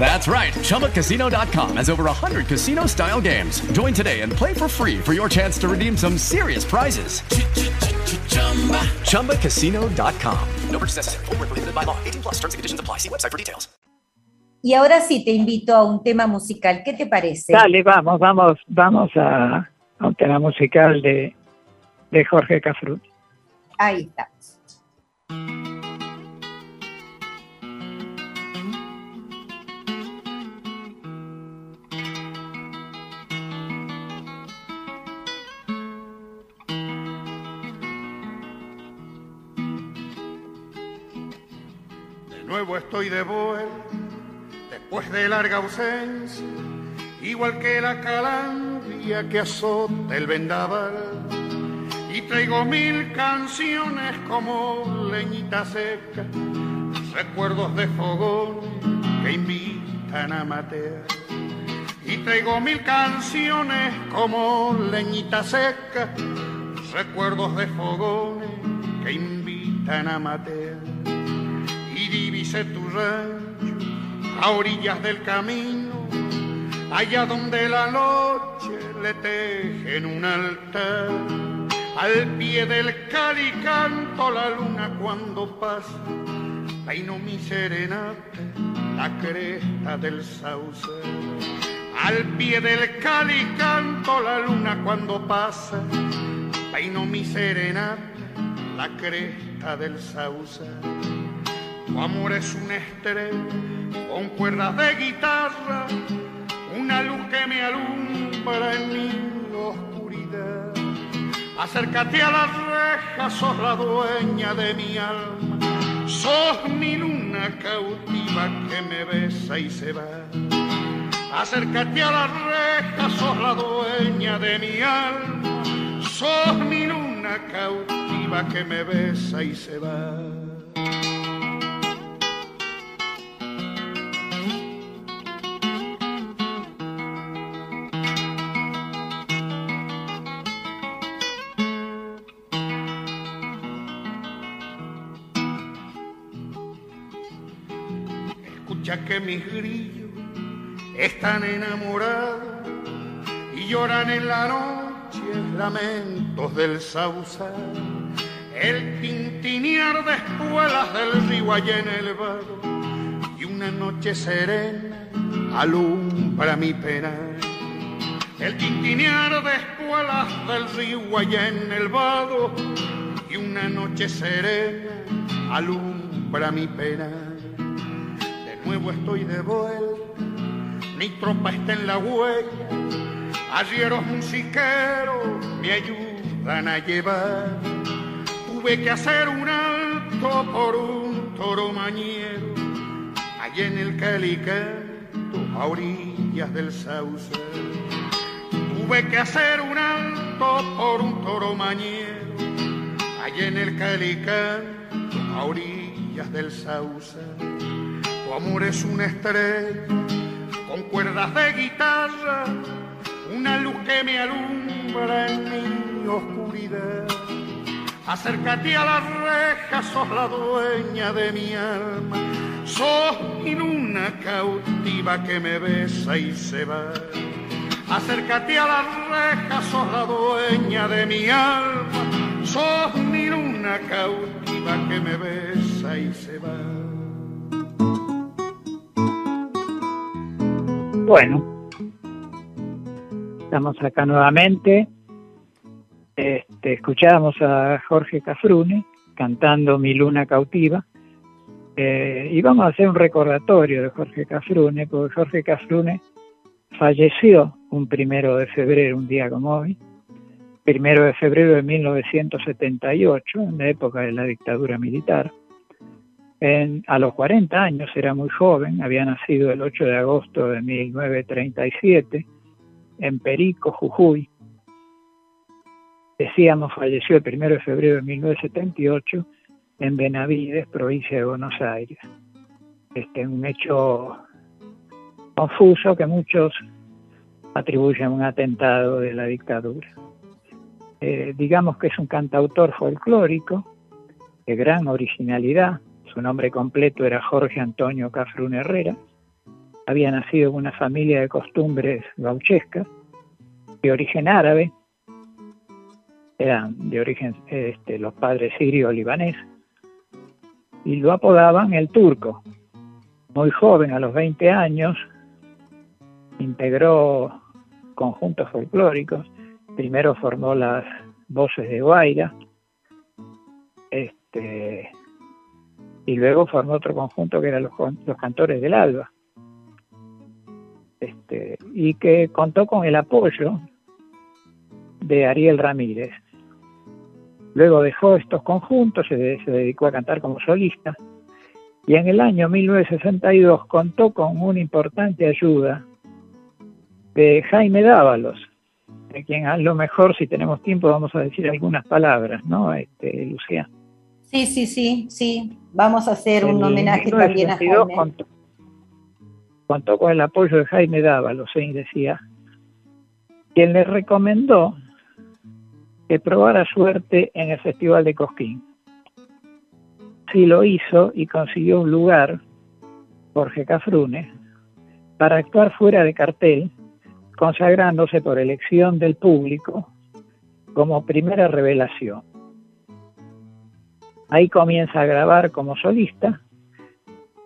That's right. ChumbaCasino.com has over 100 casino style games. Join today and play for free for your chance to redeem some serious prizes. ChumbaCasino.com. No purchase necessary. Void where prohibited by law. 18 plus terms and conditions apply. See website for details. Y ahora sí te invito a un tema musical. ¿Qué te parece? dale, vamos, vamos, vamos a, a un tema musical de, de Jorge Cafrut. Ahí estamos. Estoy de vuelta, después de larga ausencia, igual que la calandria que azota el vendaval. Y traigo mil canciones como leñita seca, recuerdos de fogón que invitan a matear. Y traigo mil canciones como leñita seca, recuerdos de fogones que invitan a matear. Tu rancho, a orillas del camino, allá donde la noche le tejen un altar. Al pie del cali canto la luna cuando pasa, peino mi serenata, la cresta del sauce. Al pie del cali canto la luna cuando pasa, peino mi serenata, la cresta del sauce. Tu amor es una estrella con cuerdas de guitarra, una luz que me alumbra en mi oscuridad. Acércate a las rejas, sos la dueña de mi alma, sos mi luna cautiva que me besa y se va. Acércate a las rejas, sos la dueña de mi alma, sos mi luna cautiva que me besa y se va. Escucha que mis grillos están enamorados y lloran en la noche lamentos del sausal. El tintinear de espuelas del río allá en el vado y una noche serena alumbra mi pena. El tintinear de espuelas del río allá en el vado y una noche serena alumbra mi pena. Estoy de vuelta mi tropa está en la huella, arrieros musiqueros me ayudan a llevar. Tuve que hacer un alto por un toro mañero, allá en el Calicanto, a orillas del Sauce. Tuve que hacer un alto por un toro mañero, allá en el Calicanto, a orillas del Sauce. Amor es una estrella con cuerdas de guitarra, una luz que me alumbra en mi oscuridad. Acércate a las rejas, sos la dueña de mi alma, sos mi luna cautiva que me besa y se va. Acércate a las rejas, sos la dueña de mi alma, sos mi luna cautiva que me besa y se va. Bueno, estamos acá nuevamente. Este, escuchábamos a Jorge Cafrune cantando Mi Luna Cautiva. Eh, y vamos a hacer un recordatorio de Jorge Cafrune, porque Jorge Cafrune falleció un primero de febrero, un día como hoy, primero de febrero de 1978, en la época de la dictadura militar. En, a los 40 años, era muy joven, había nacido el 8 de agosto de 1937 en Perico, Jujuy. Decíamos, falleció el 1 de febrero de 1978 en Benavides, provincia de Buenos Aires. Este, un hecho confuso que muchos atribuyen a un atentado de la dictadura. Eh, digamos que es un cantautor folclórico de gran originalidad, su nombre completo era Jorge Antonio Cafrún Herrera. Había nacido en una familia de costumbres gauchescas, de origen árabe. Eran de origen este, los padres sirio-libanés. Y lo apodaban el turco. Muy joven, a los 20 años, integró conjuntos folclóricos. Primero formó las voces de Guaira. Este, y luego formó otro conjunto que eran los, los cantores del alba este, y que contó con el apoyo de Ariel Ramírez. Luego dejó estos conjuntos, se, se dedicó a cantar como solista y en el año 1962 contó con una importante ayuda de Jaime Dávalos, de quien a lo mejor si tenemos tiempo vamos a decir algunas palabras, ¿no? Este, Lucía. Sí, sí, sí, sí. Vamos a hacer un homenaje también a Jaime. Contó, contó, con el apoyo de Jaime Dávalos, y decía, quien le recomendó que probara suerte en el Festival de Cosquín. sí lo hizo y consiguió un lugar, Jorge Cafrune, para actuar fuera de cartel, consagrándose por elección del público como primera revelación. Ahí comienza a grabar como solista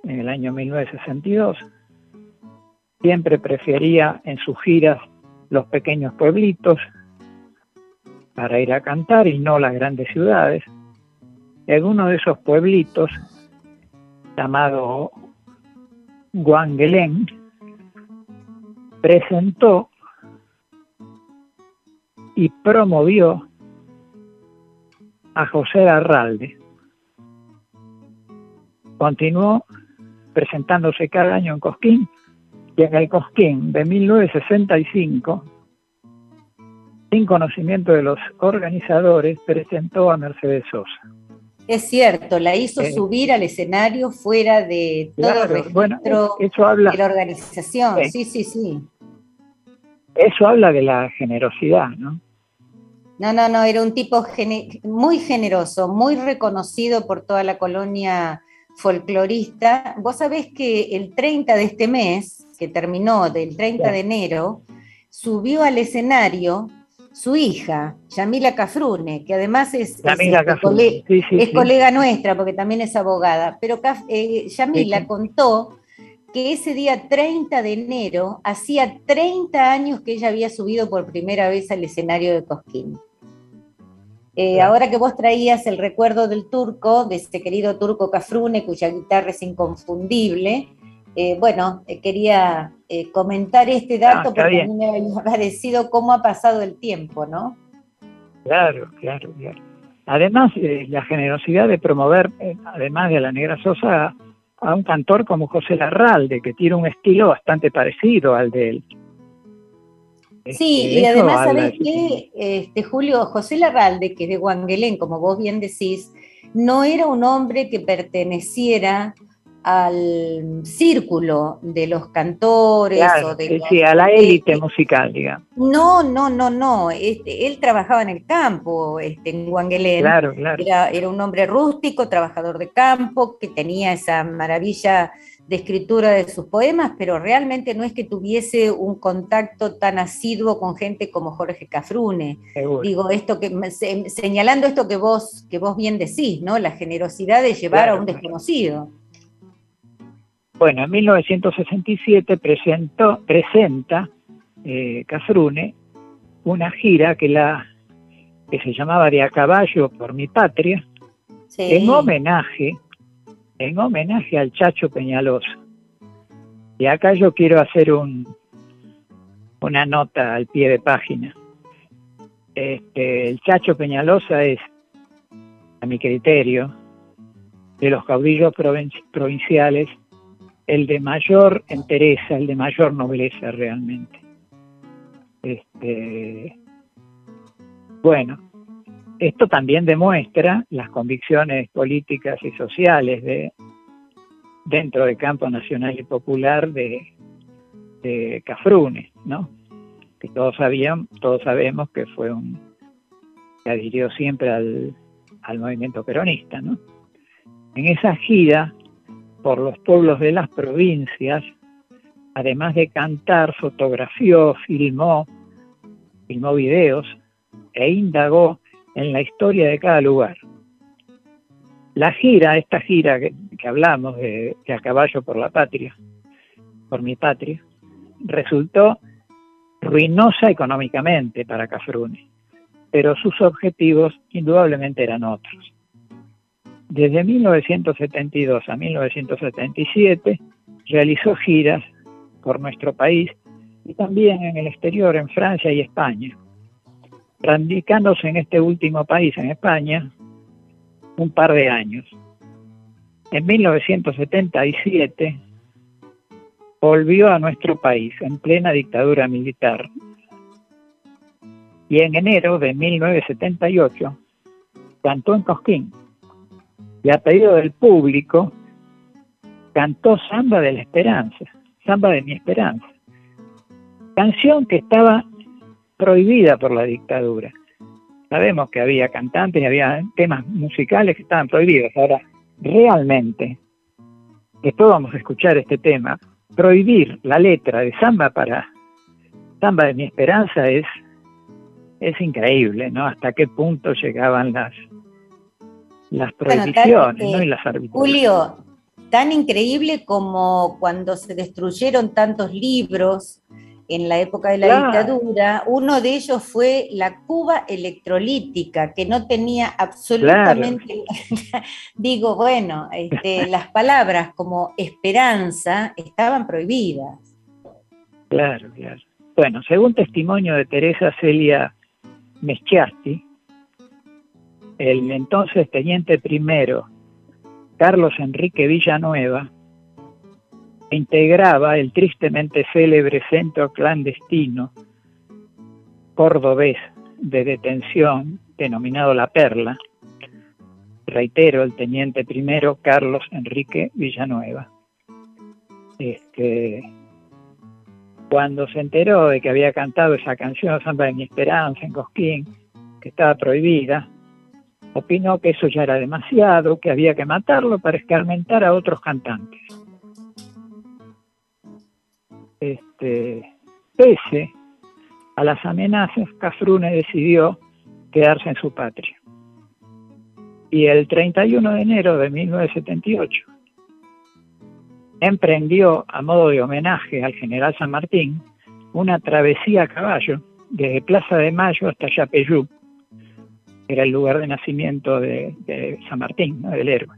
en el año 1962. Siempre prefería en sus giras los pequeños pueblitos para ir a cantar y no las grandes ciudades. En uno de esos pueblitos, llamado Guanguelén, presentó y promovió a José Arralde. Continuó presentándose cada año en Cosquín y en el Cosquín de 1965, sin conocimiento de los organizadores, presentó a Mercedes Sosa. Es cierto, la hizo Eh, subir al escenario fuera de todo Claro, registro bueno, eso habla- de la organización. Sí. Sí, sí, sí. Eso habla de la generosidad, ¿no? No, no, no, era un tipo gene- muy generoso, muy reconocido por toda la colonia folclorista. Vos sabés que el 30 de este mes, que terminó del 30 de enero, subió al escenario su hija, Yamila Cafrune, que además es, es, Yamila este, Cafrune, cole- sí, sí, es colega nuestra, porque también es abogada. Pero eh, Yamila contó que ese día 30 de enero hacía 30 años que ella había subido por primera vez al escenario de Cosquín. Eh, ahora que vos traías el recuerdo del turco, de ese querido turco Cafrune, cuya guitarra es inconfundible, eh, bueno, eh, quería comentar este dato Ah, está porque a mí me ha parecido cómo ha pasado el tiempo, ¿no? Claro, claro, claro. Además, la generosidad de promover, además de la Negra Sosa, a un cantor como José Larralde, que tiene un estilo bastante parecido al de él. Sí, y además, ¿sabés qué? Este, Julio, José Larralde, que es de Guanguelén, como vos bien decís, no era un hombre que perteneciera al círculo de los cantores Claro, o de sí, los- a la élite musical, digamos. No, no, no, no. Este, él trabajaba en el campo, este, en Guanguelén. Claro, claro. Era, era un hombre rústico, trabajador de campo, que tenía esa maravilla de escritura de sus poemas, pero realmente no es que tuviese un contacto tan asiduo con gente como Jorge Cafrune. Seguro. Digo, esto que se- señalando esto que vos, que vos bien decís, ¿no? La generosidad de llevar Claro, a un desconocido. Bueno, en 1967 presentó, presenta eh, Cafrune una gira que, la, que se llamaba De a caballo por mi patria, Sí. en homenaje, en homenaje al Chacho Peñalosa. Y acá yo quiero hacer un, una nota al pie de página. Este, el Chacho Peñalosa es, a mi criterio, de los caudillos provin- provinciales, el de mayor entereza, el de mayor nobleza realmente. Este, bueno, esto también demuestra las convicciones políticas y sociales de dentro del campo nacional y popular de, de Cafrune, ¿no? Que todos sabían, todos sabemos que fue un que adhirió siempre al, al movimiento peronista, ¿no? En esa gira por los pueblos de las provincias, además de cantar, fotografió, filmó, filmó videos e indagó en la historia de cada lugar. La gira, esta gira que, que hablamos de, de a caballo por la patria, por mi patria, resultó ruinosa económicamente para Cafrune, pero sus objetivos indudablemente eran otros. Desde 1972 a 1977 realizó giras por nuestro país y también en el exterior, en Francia y España, radicándose en este último país, en España, un par de años. En 1977 volvió a nuestro país en plena dictadura militar. Y en enero de 1978 cantó en Cosquín. Y a pedido del público cantó Samba de la Esperanza, Samba de mi Esperanza, canción que estaba prohibida por la dictadura. Sabemos que había cantantes, había temas musicales que estaban prohibidos. Ahora, realmente, después vamos a escuchar este tema, prohibir la letra de samba para samba de mi esperanza es, es increíble, ¿no? Hasta qué punto llegaban las, las Bueno, prohibiciones, ¿no? Y las arbitrariedades. Julio, tan increíble como cuando se destruyeron tantos libros en la época de la Claro. dictadura, uno de ellos fue la Cuba electrolítica, que no tenía absolutamente, digo, bueno, este, las palabras como esperanza estaban prohibidas. Claro, claro. Bueno, según testimonio de Teresa Celia Meschasti, el entonces teniente primero Carlos Enrique Villanueva integraba el tristemente célebre centro clandestino cordobés de detención denominado La Perla. Reitero, el teniente primero Carlos Enrique Villanueva. Este, cuando se enteró de que había cantado esa canción Samba de mi Esperanza en Cosquín, que estaba prohibida, opinó que eso ya era demasiado, que había que matarlo para escarmentar a otros cantantes. Este, pese a las amenazas, Cafrune decidió quedarse en su patria. Y el 31 de enero de 1978 emprendió, a modo de homenaje al general San Martín, una travesía a caballo desde Plaza de Mayo hasta Yapeyú, que era el lugar de nacimiento de, San Martín, del héroe,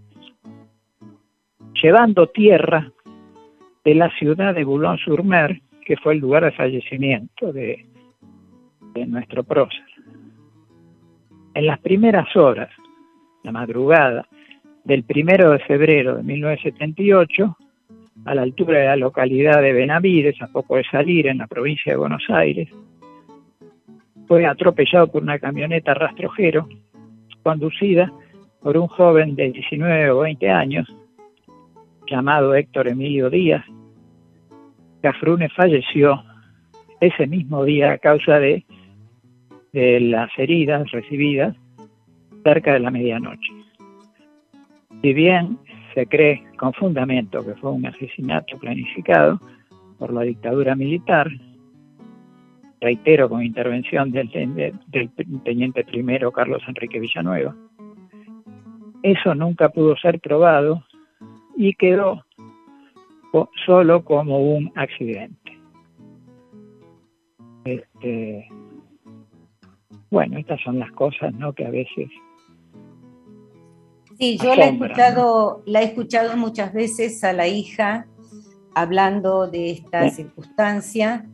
llevando tierra de la ciudad de Boulogne-sur-Mer, que fue el lugar de fallecimiento de, nuestro prócer. En las primeras horas, la madrugada del primero de febrero de 1978, a la altura de la localidad de Benavides, a poco de salir en la provincia de Buenos Aires, fue atropellado por una camioneta rastrojero conducida por un joven de 19 o 20 años llamado Héctor Emilio Díaz. Cafrune falleció ese mismo día a causa de, las heridas recibidas cerca de la medianoche. Si bien se cree con fundamento que fue un asesinato planificado por la dictadura militar, reitero con intervención del, del teniente primero Carlos Enrique Villanueva, eso nunca pudo ser probado y quedó solo como un accidente. Este, bueno, estas son las cosas ¿no? que a veces Sí, yo la he escuchado, la he escuchado muchas veces a la hija hablando de esta circunstancia.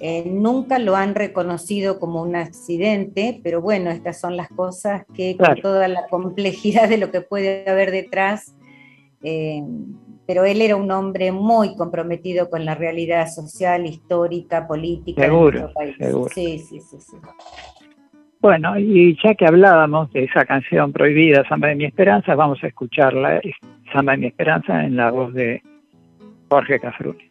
Eh, nunca lo han reconocido como un accidente, pero bueno, estas son las cosas que con toda la complejidad de lo que puede haber detrás, eh, pero él era un hombre muy comprometido con la realidad social, histórica, política Seguro, de nuestro país. seguro. Sí, sí, sí, sí. Bueno, y ya que hablábamos de esa canción prohibida, Samba de mi Esperanza, vamos a escucharla, es Samba de mi Esperanza, en la voz de Jorge Cafrune.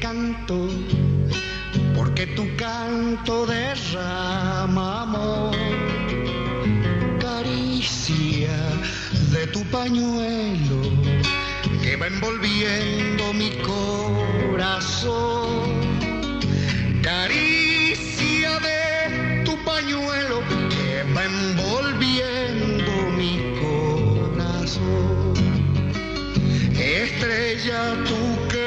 canto, porque tu canto derrama amor. Caricia de tu pañuelo que va envolviendo mi corazón. Caricia de tu pañuelo que va envolviendo mi corazón. Estrella, tú que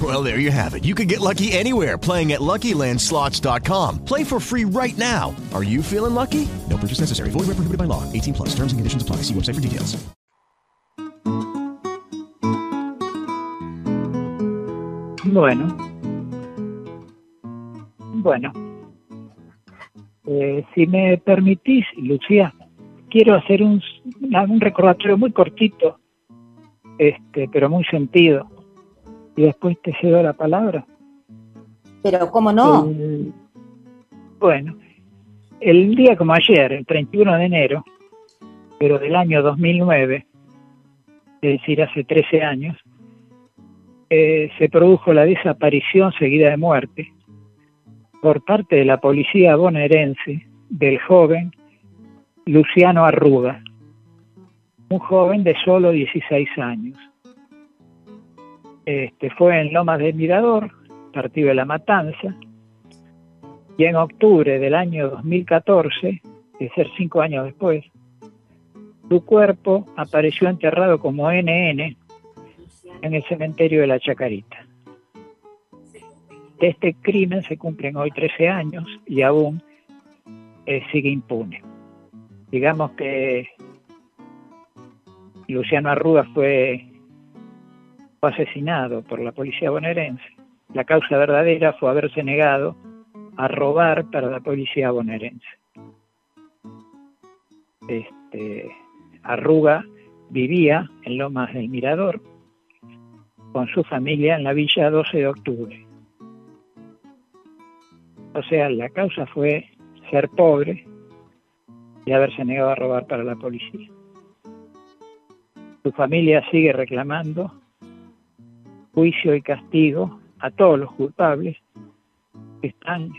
Well, there you have it. You can get lucky anywhere playing at LuckyLandSlots.com. Play for free right now. Are you feeling lucky? No purchase necessary. Void where prohibited by law. 18 plus. Terms and conditions apply. See website for details. Bueno. Bueno. Eh, si me permitís, Lucía, quiero hacer un, un recordatorio muy cortito, este, pero muy sentido. Y después te cedo la palabra. Pero cómo no. El- bueno, el día como ayer, el 31 de enero, pero del año 2009, es decir, hace 13 años, eh, se produjo la desaparición seguida de muerte por parte de la policía bonaerense del joven Luciano Arruga, un joven de solo 16 años. Este, fue en Lomas del Mirador, partido de La Matanza, y en octubre del año 2014, es decir, cinco años después, su cuerpo apareció enterrado como NN en el cementerio de la Chacarita. De este crimen se cumplen hoy 13 años y aún eh, sigue impune. Digamos que Luciano Arruga fue, fue asesinado por la policía bonaerense. La causa verdadera fue haberse negado a robar para la policía bonaerense. Este, Arruga vivía en Lomas del Mirador con su familia en la villa 12 de octubre. O sea, la causa fue ser pobre y haberse negado a robar para la policía. Su familia sigue reclamando juicio y castigo a todos los culpables que están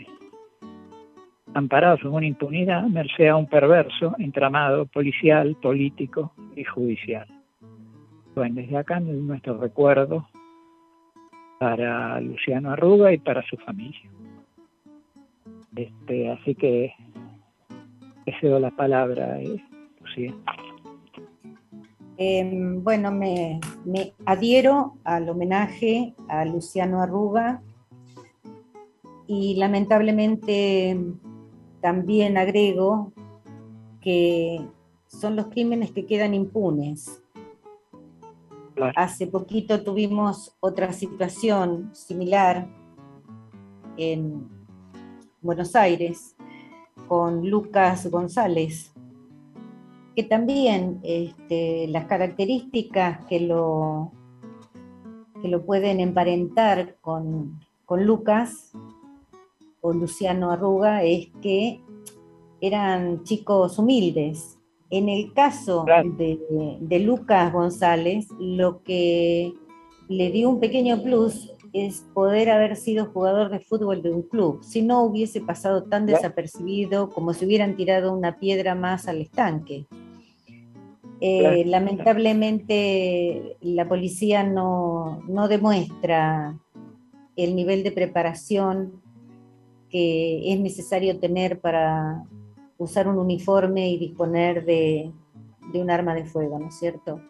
amparados en una impunidad merced a un perverso entramado policial, político y judicial. Bueno, desde acá nuestro recuerdo para Luciano Arruga y para su familia. Este, así que cedo la palabra, eh, Lucía. Eh, bueno, me, me adhiero al homenaje a Luciano Arruga y lamentablemente también agrego que son los crímenes que quedan impunes. Hace poquito tuvimos otra situación similar en Buenos Aires con Lucas González, que también este, las características que lo, que lo pueden emparentar con, con Lucas o Luciano Arruga es que eran chicos humildes. En el caso de, de Lucas González, lo que le dio un pequeño plus es poder haber sido jugador de fútbol de un club. Si no hubiese pasado tan desapercibido como si hubieran tirado una piedra más al estanque. Eh, Claro. lamentablemente la policía no, no demuestra el nivel de preparación que es necesario tener para usar un uniforme y disponer de, de un arma de fuego, ¿no es cierto?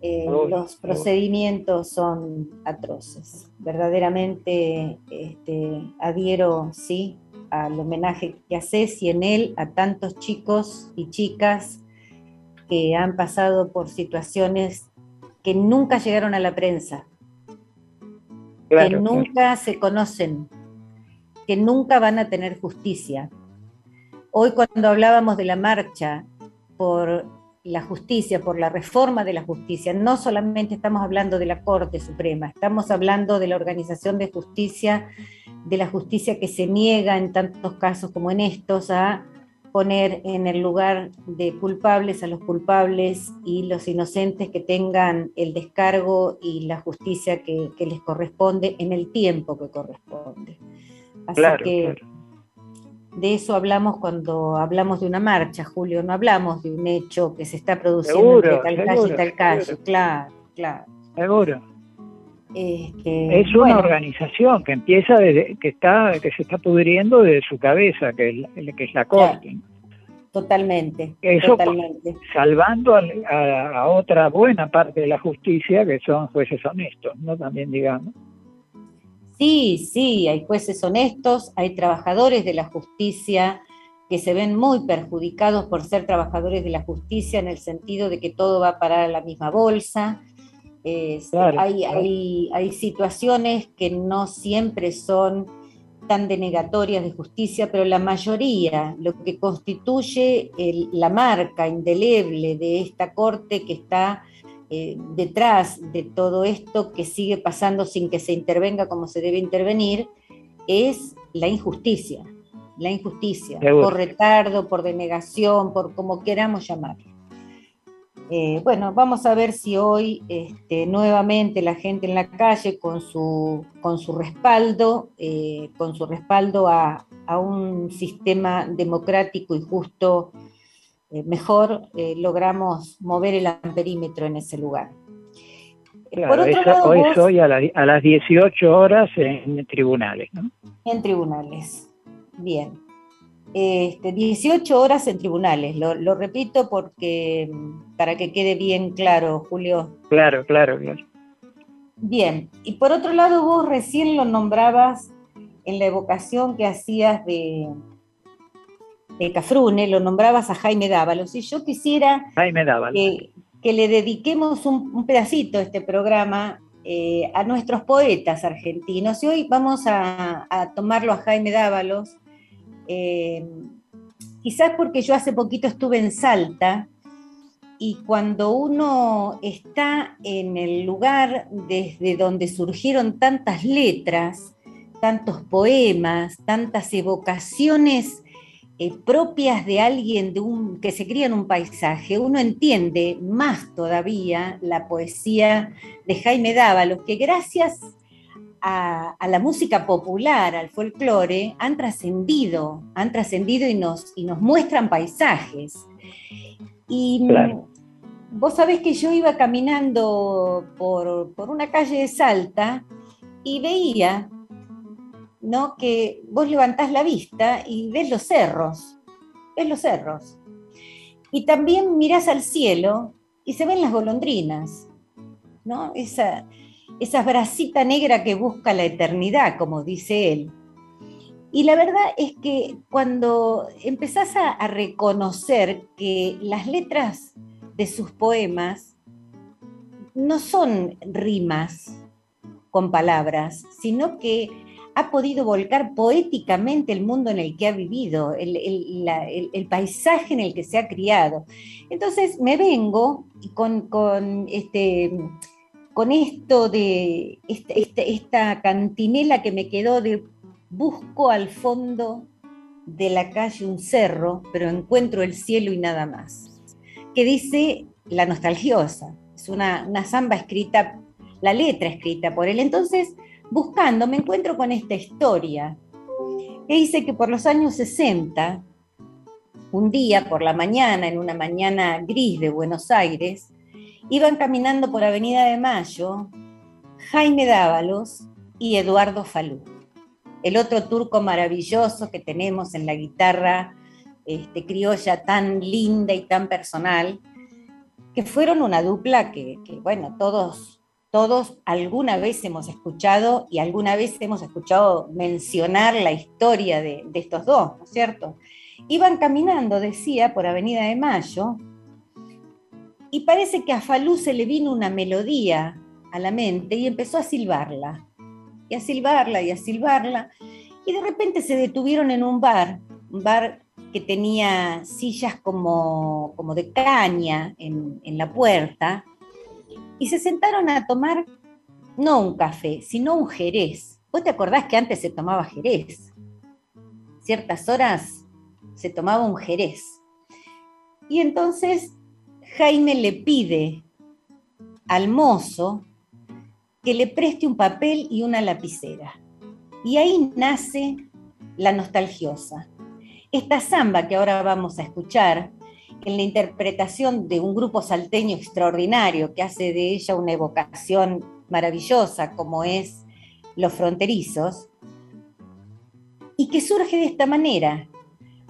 Eh, los procedimientos son atroces. Verdaderamente este, adhiero, sí, al homenaje que haces y en él a tantos chicos y chicas que han pasado por situaciones que nunca llegaron a la prensa, que Claro, nunca se conocen, que nunca van a tener justicia. Hoy cuando hablábamos de la marcha por la justicia, por la reforma de la justicia, no solamente estamos hablando de la Corte Suprema, estamos hablando de la organización de justicia, de la justicia que se niega en tantos casos como en estos a poner en el lugar de culpables a los culpables y los inocentes que tengan el descargo y la justicia que, que les corresponde en el tiempo que corresponde. Así Claro, que claro. de eso hablamos cuando hablamos de una marcha, Julio, no hablamos de un hecho que se está produciendo Seguro, entre tal calle y tal calle, seguro. claro, claro. Seguro. Este, Es una bueno, organización que empieza desde, que está, que se está pudriendo de su cabeza, que es, la- que es la corte. totalmente, Eso totalmente. salvando al- a, a otra buena parte de la justicia que son jueces honestos, ¿no? También digamos. Sí, sí, hay jueces honestos, hay trabajadores de la justicia que se ven muy perjudicados por ser trabajadores de la justicia en el sentido de que todo va a parar a la misma bolsa. Es- Claro, hay, claro. hay- hay situaciones que no siempre son tan denegatorias de justicia, pero la mayoría, lo que constituye el- la marca indeleble de esta corte que está eh, detrás de todo esto que sigue pasando sin que se intervenga como se debe intervenir, es la injusticia. La injusticia, por retardo, por denegación, por como queramos llamarlo. Eh, bueno, vamos a ver si hoy este, nuevamente la gente en la calle con su, con su respaldo, eh, con su respaldo a, a un sistema democrático y justo eh, mejor, logramos mover el amperímetro en ese lugar. Claro, Por otro eso- lado, hoy vos- hoy a, la- a las 18 horas en tribunales, ¿no? En tribunales. Bien. Este, 18 horas en tribunales. Lo, lo repito porque para que quede bien claro, Julio. Claro, claro, claro. Bien. Y por otro lado, vos recién lo nombrabas en la evocación que hacías de, de Cafrune, lo nombrabas a Jaime Dávalos. Y yo quisiera Jaime que, que le dediquemos un, un pedacito de este programa eh, a nuestros poetas argentinos. Y hoy vamos a, a tomarlo a Jaime Dávalos, eh, quizás porque yo hace poquito estuve en Salta y cuando uno está en el lugar desde donde surgieron tantas letras, tantos poemas, tantas evocaciones eh, propias de alguien de un, que se cría en un paisaje, uno entiende más todavía la poesía de Jaime Dávalos, que gracias a, a la música popular, al folclore, han trascendido, han trascendido y nos, y nos muestran paisajes. Y Claro. vos sabés que yo iba caminando por, por una calle de Salta y veía ¿no? que vos levantás la vista y ves los cerros, ves los cerros. Y también mirás al cielo y se ven las golondrinas, ¿no? Esa, esa bracita negra que busca la eternidad, como dice él. Y la verdad es que cuando empezás a, reconocer que las letras de sus poemas no son rimas con palabras, sino que ha podido volcar poéticamente el mundo en el que ha vivido, el, paisaje en el que se ha criado. Entonces me vengo con, este, con esto de esta, cantinela que me quedó de busco al fondo de la calle un cerro, pero encuentro el cielo y nada más, que dice La Nostalgiosa. Es una, una samba escrita, la letra escrita por él. Entonces, buscando, me encuentro con esta historia que dice que por los años 60, un día por la mañana, en una mañana gris de Buenos Aires, iban caminando por Avenida de Mayo Jaime Dávalos y Eduardo Falú, el otro turco maravilloso que tenemos en la guitarra este, criolla tan linda y tan personal, que fueron una dupla que, bueno, todos, todos alguna vez hemos escuchado y alguna vez hemos escuchado mencionar la historia de, de estos dos, ¿no es cierto? Iban caminando, decía, por Avenida de Mayo, y parece que a Falú se le vino una melodía a la mente y empezó a silbarla, y a silbarla, y a silbarla, y de repente se detuvieron en un bar, un bar que tenía sillas como, como de caña en, en la puerta, y se sentaron a tomar no un café, sino un jerez. ¿Vos te acordás que antes se tomaba jerez? Ciertas horas se tomaba un jerez. Y entonces Jaime le pide al mozo que le preste un papel y una lapicera. Y ahí nace la nostalgiosa. Esta samba que ahora vamos a escuchar, en la interpretación de un grupo salteño extraordinario que hace de ella una evocación maravillosa como es Los Fronterizos, y que surge de esta manera,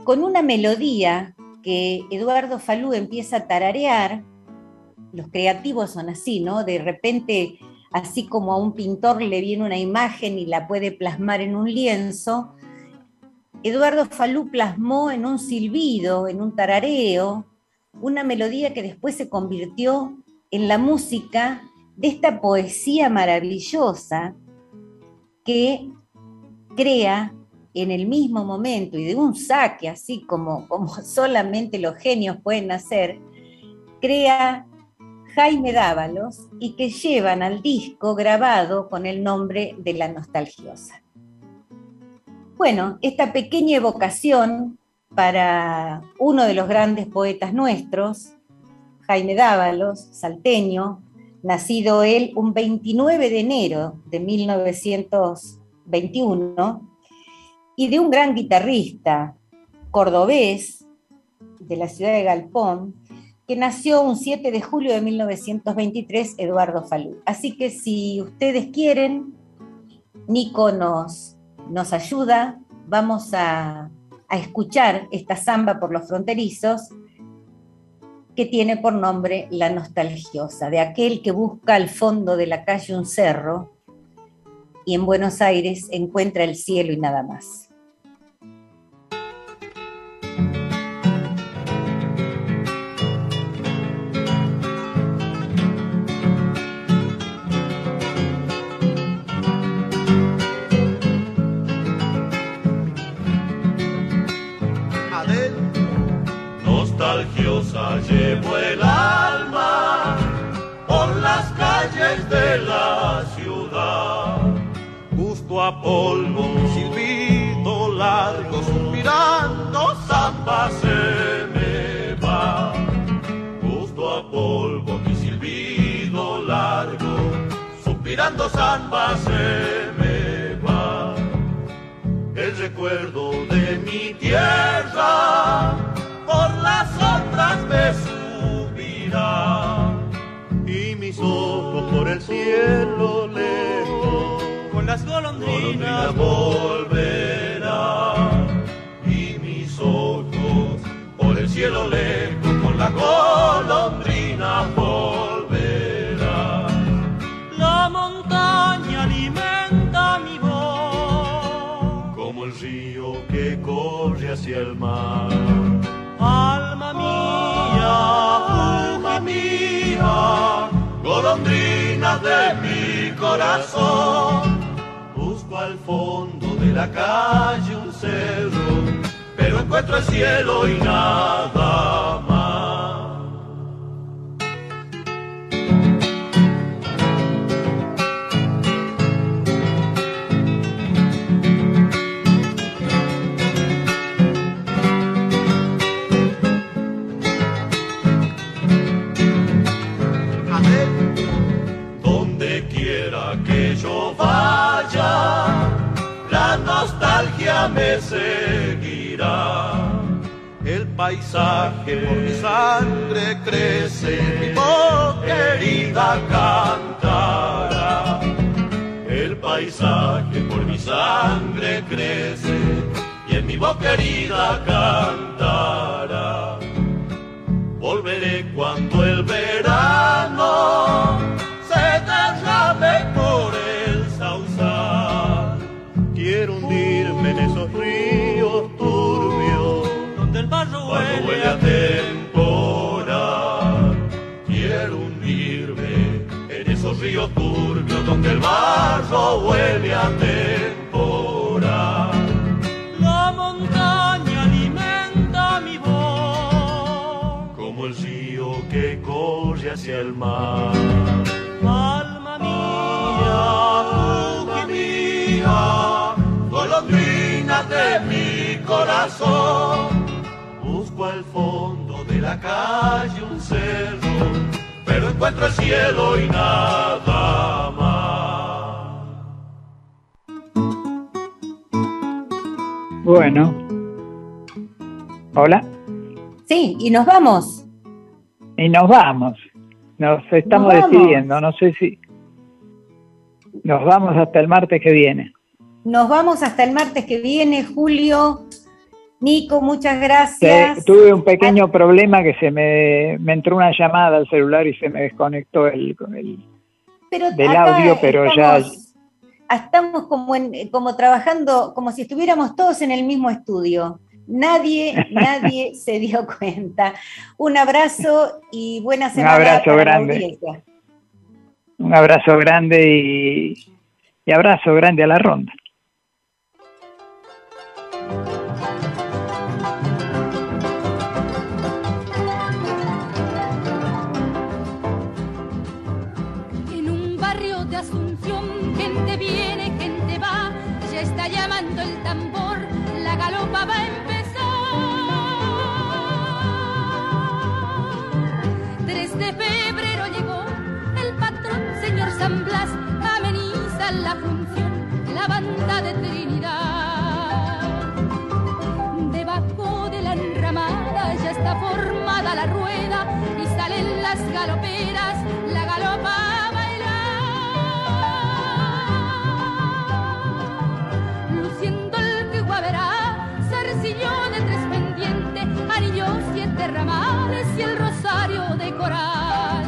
con una melodía que Eduardo Falú empieza a tararear, los creativos son así, ¿no? De repente, así como a un pintor le viene una imagen y la puede plasmar en un lienzo, Eduardo Falú plasmó en un silbido, en un tarareo, una melodía que después se convirtió en la música de esta poesía maravillosa que crea en el mismo momento y de un saque, así como, como solamente los genios pueden hacer, crea Jaime Dávalos y que llevan al disco grabado con el nombre de La Nostalgiosa. Bueno, esta pequeña evocación para uno de los grandes poetas nuestros, Jaime Dávalos, salteño, nacido él un 29 de enero de 1921, y de un gran guitarrista cordobés de la ciudad de Galpón, que nació un 7 de julio de 1923, Eduardo Falú. Así que si ustedes quieren, Nico nos, nos ayuda, vamos a, a escuchar esta samba por los fronterizos que tiene por nombre La Nostalgiosa, de aquel que busca al fondo de la calle un cerro y en Buenos Aires encuentra el cielo y nada más. el alma por las calles de la ciudad. justo a polvo, un silbido largo, suspirando, zamba se me va. Gusto a polvo, mi silbido largo, suspirando, zamba se me va. El recuerdo de mi tierra por las sombras me y mis ojos por el cielo lejos con las golondrinas volverán y mis ojos por el cielo lejos con las golondrinas volverán La montaña alimenta mi voz. como el río que corre hacia el mar. Busco al fondo de la calle un cerro, pero encuentro el cielo y nada me seguirá. El paisaje por mi sangre crece, mi voz querida cantará. El paisaje por mi sangre crece y en mi voz querida cantará. Volveré cuando el verano cuando huele a temporal. Quiero hundirme en esos ríos turbios donde el barro huele a temporal. La montaña alimenta mi voz. como el río que corre hacia el mar. Alma mía, Alma mía, golondrina de mi corazón, busco al fondo de la calle un cerro, pero encuentro el cielo y nada más. Bueno. Hola. Sí, y nos vamos. Y nos vamos. Nos estamos Nos decidiendo. No sé si. Nos vamos hasta el martes que viene. Nos vamos hasta el martes que viene, Julio. Nico, muchas Sí, gracias. tuve un pequeño problema que se me, me entró una llamada al celular y se me desconectó el, el- Pero del audio, pero ya estamos, estamos como, en- como trabajando, como si estuviéramos todos en el mismo estudio. Nadie, nadie se dio cuenta. Un abrazo y buena semana. abrazo para grande. un abrazo grande y, y abrazo grande a la ronda. Barrio de Asunción, gente viene, gente va, ya está llamando el tambor, la galopa va a empezar. 3 de febrero llegó el patrón, señor San Blas, ameniza la función, la banda de Trinidad. Debajo de la enramada ya está formada la rueda y salen las galoperas, la galopa y el rosario de coral.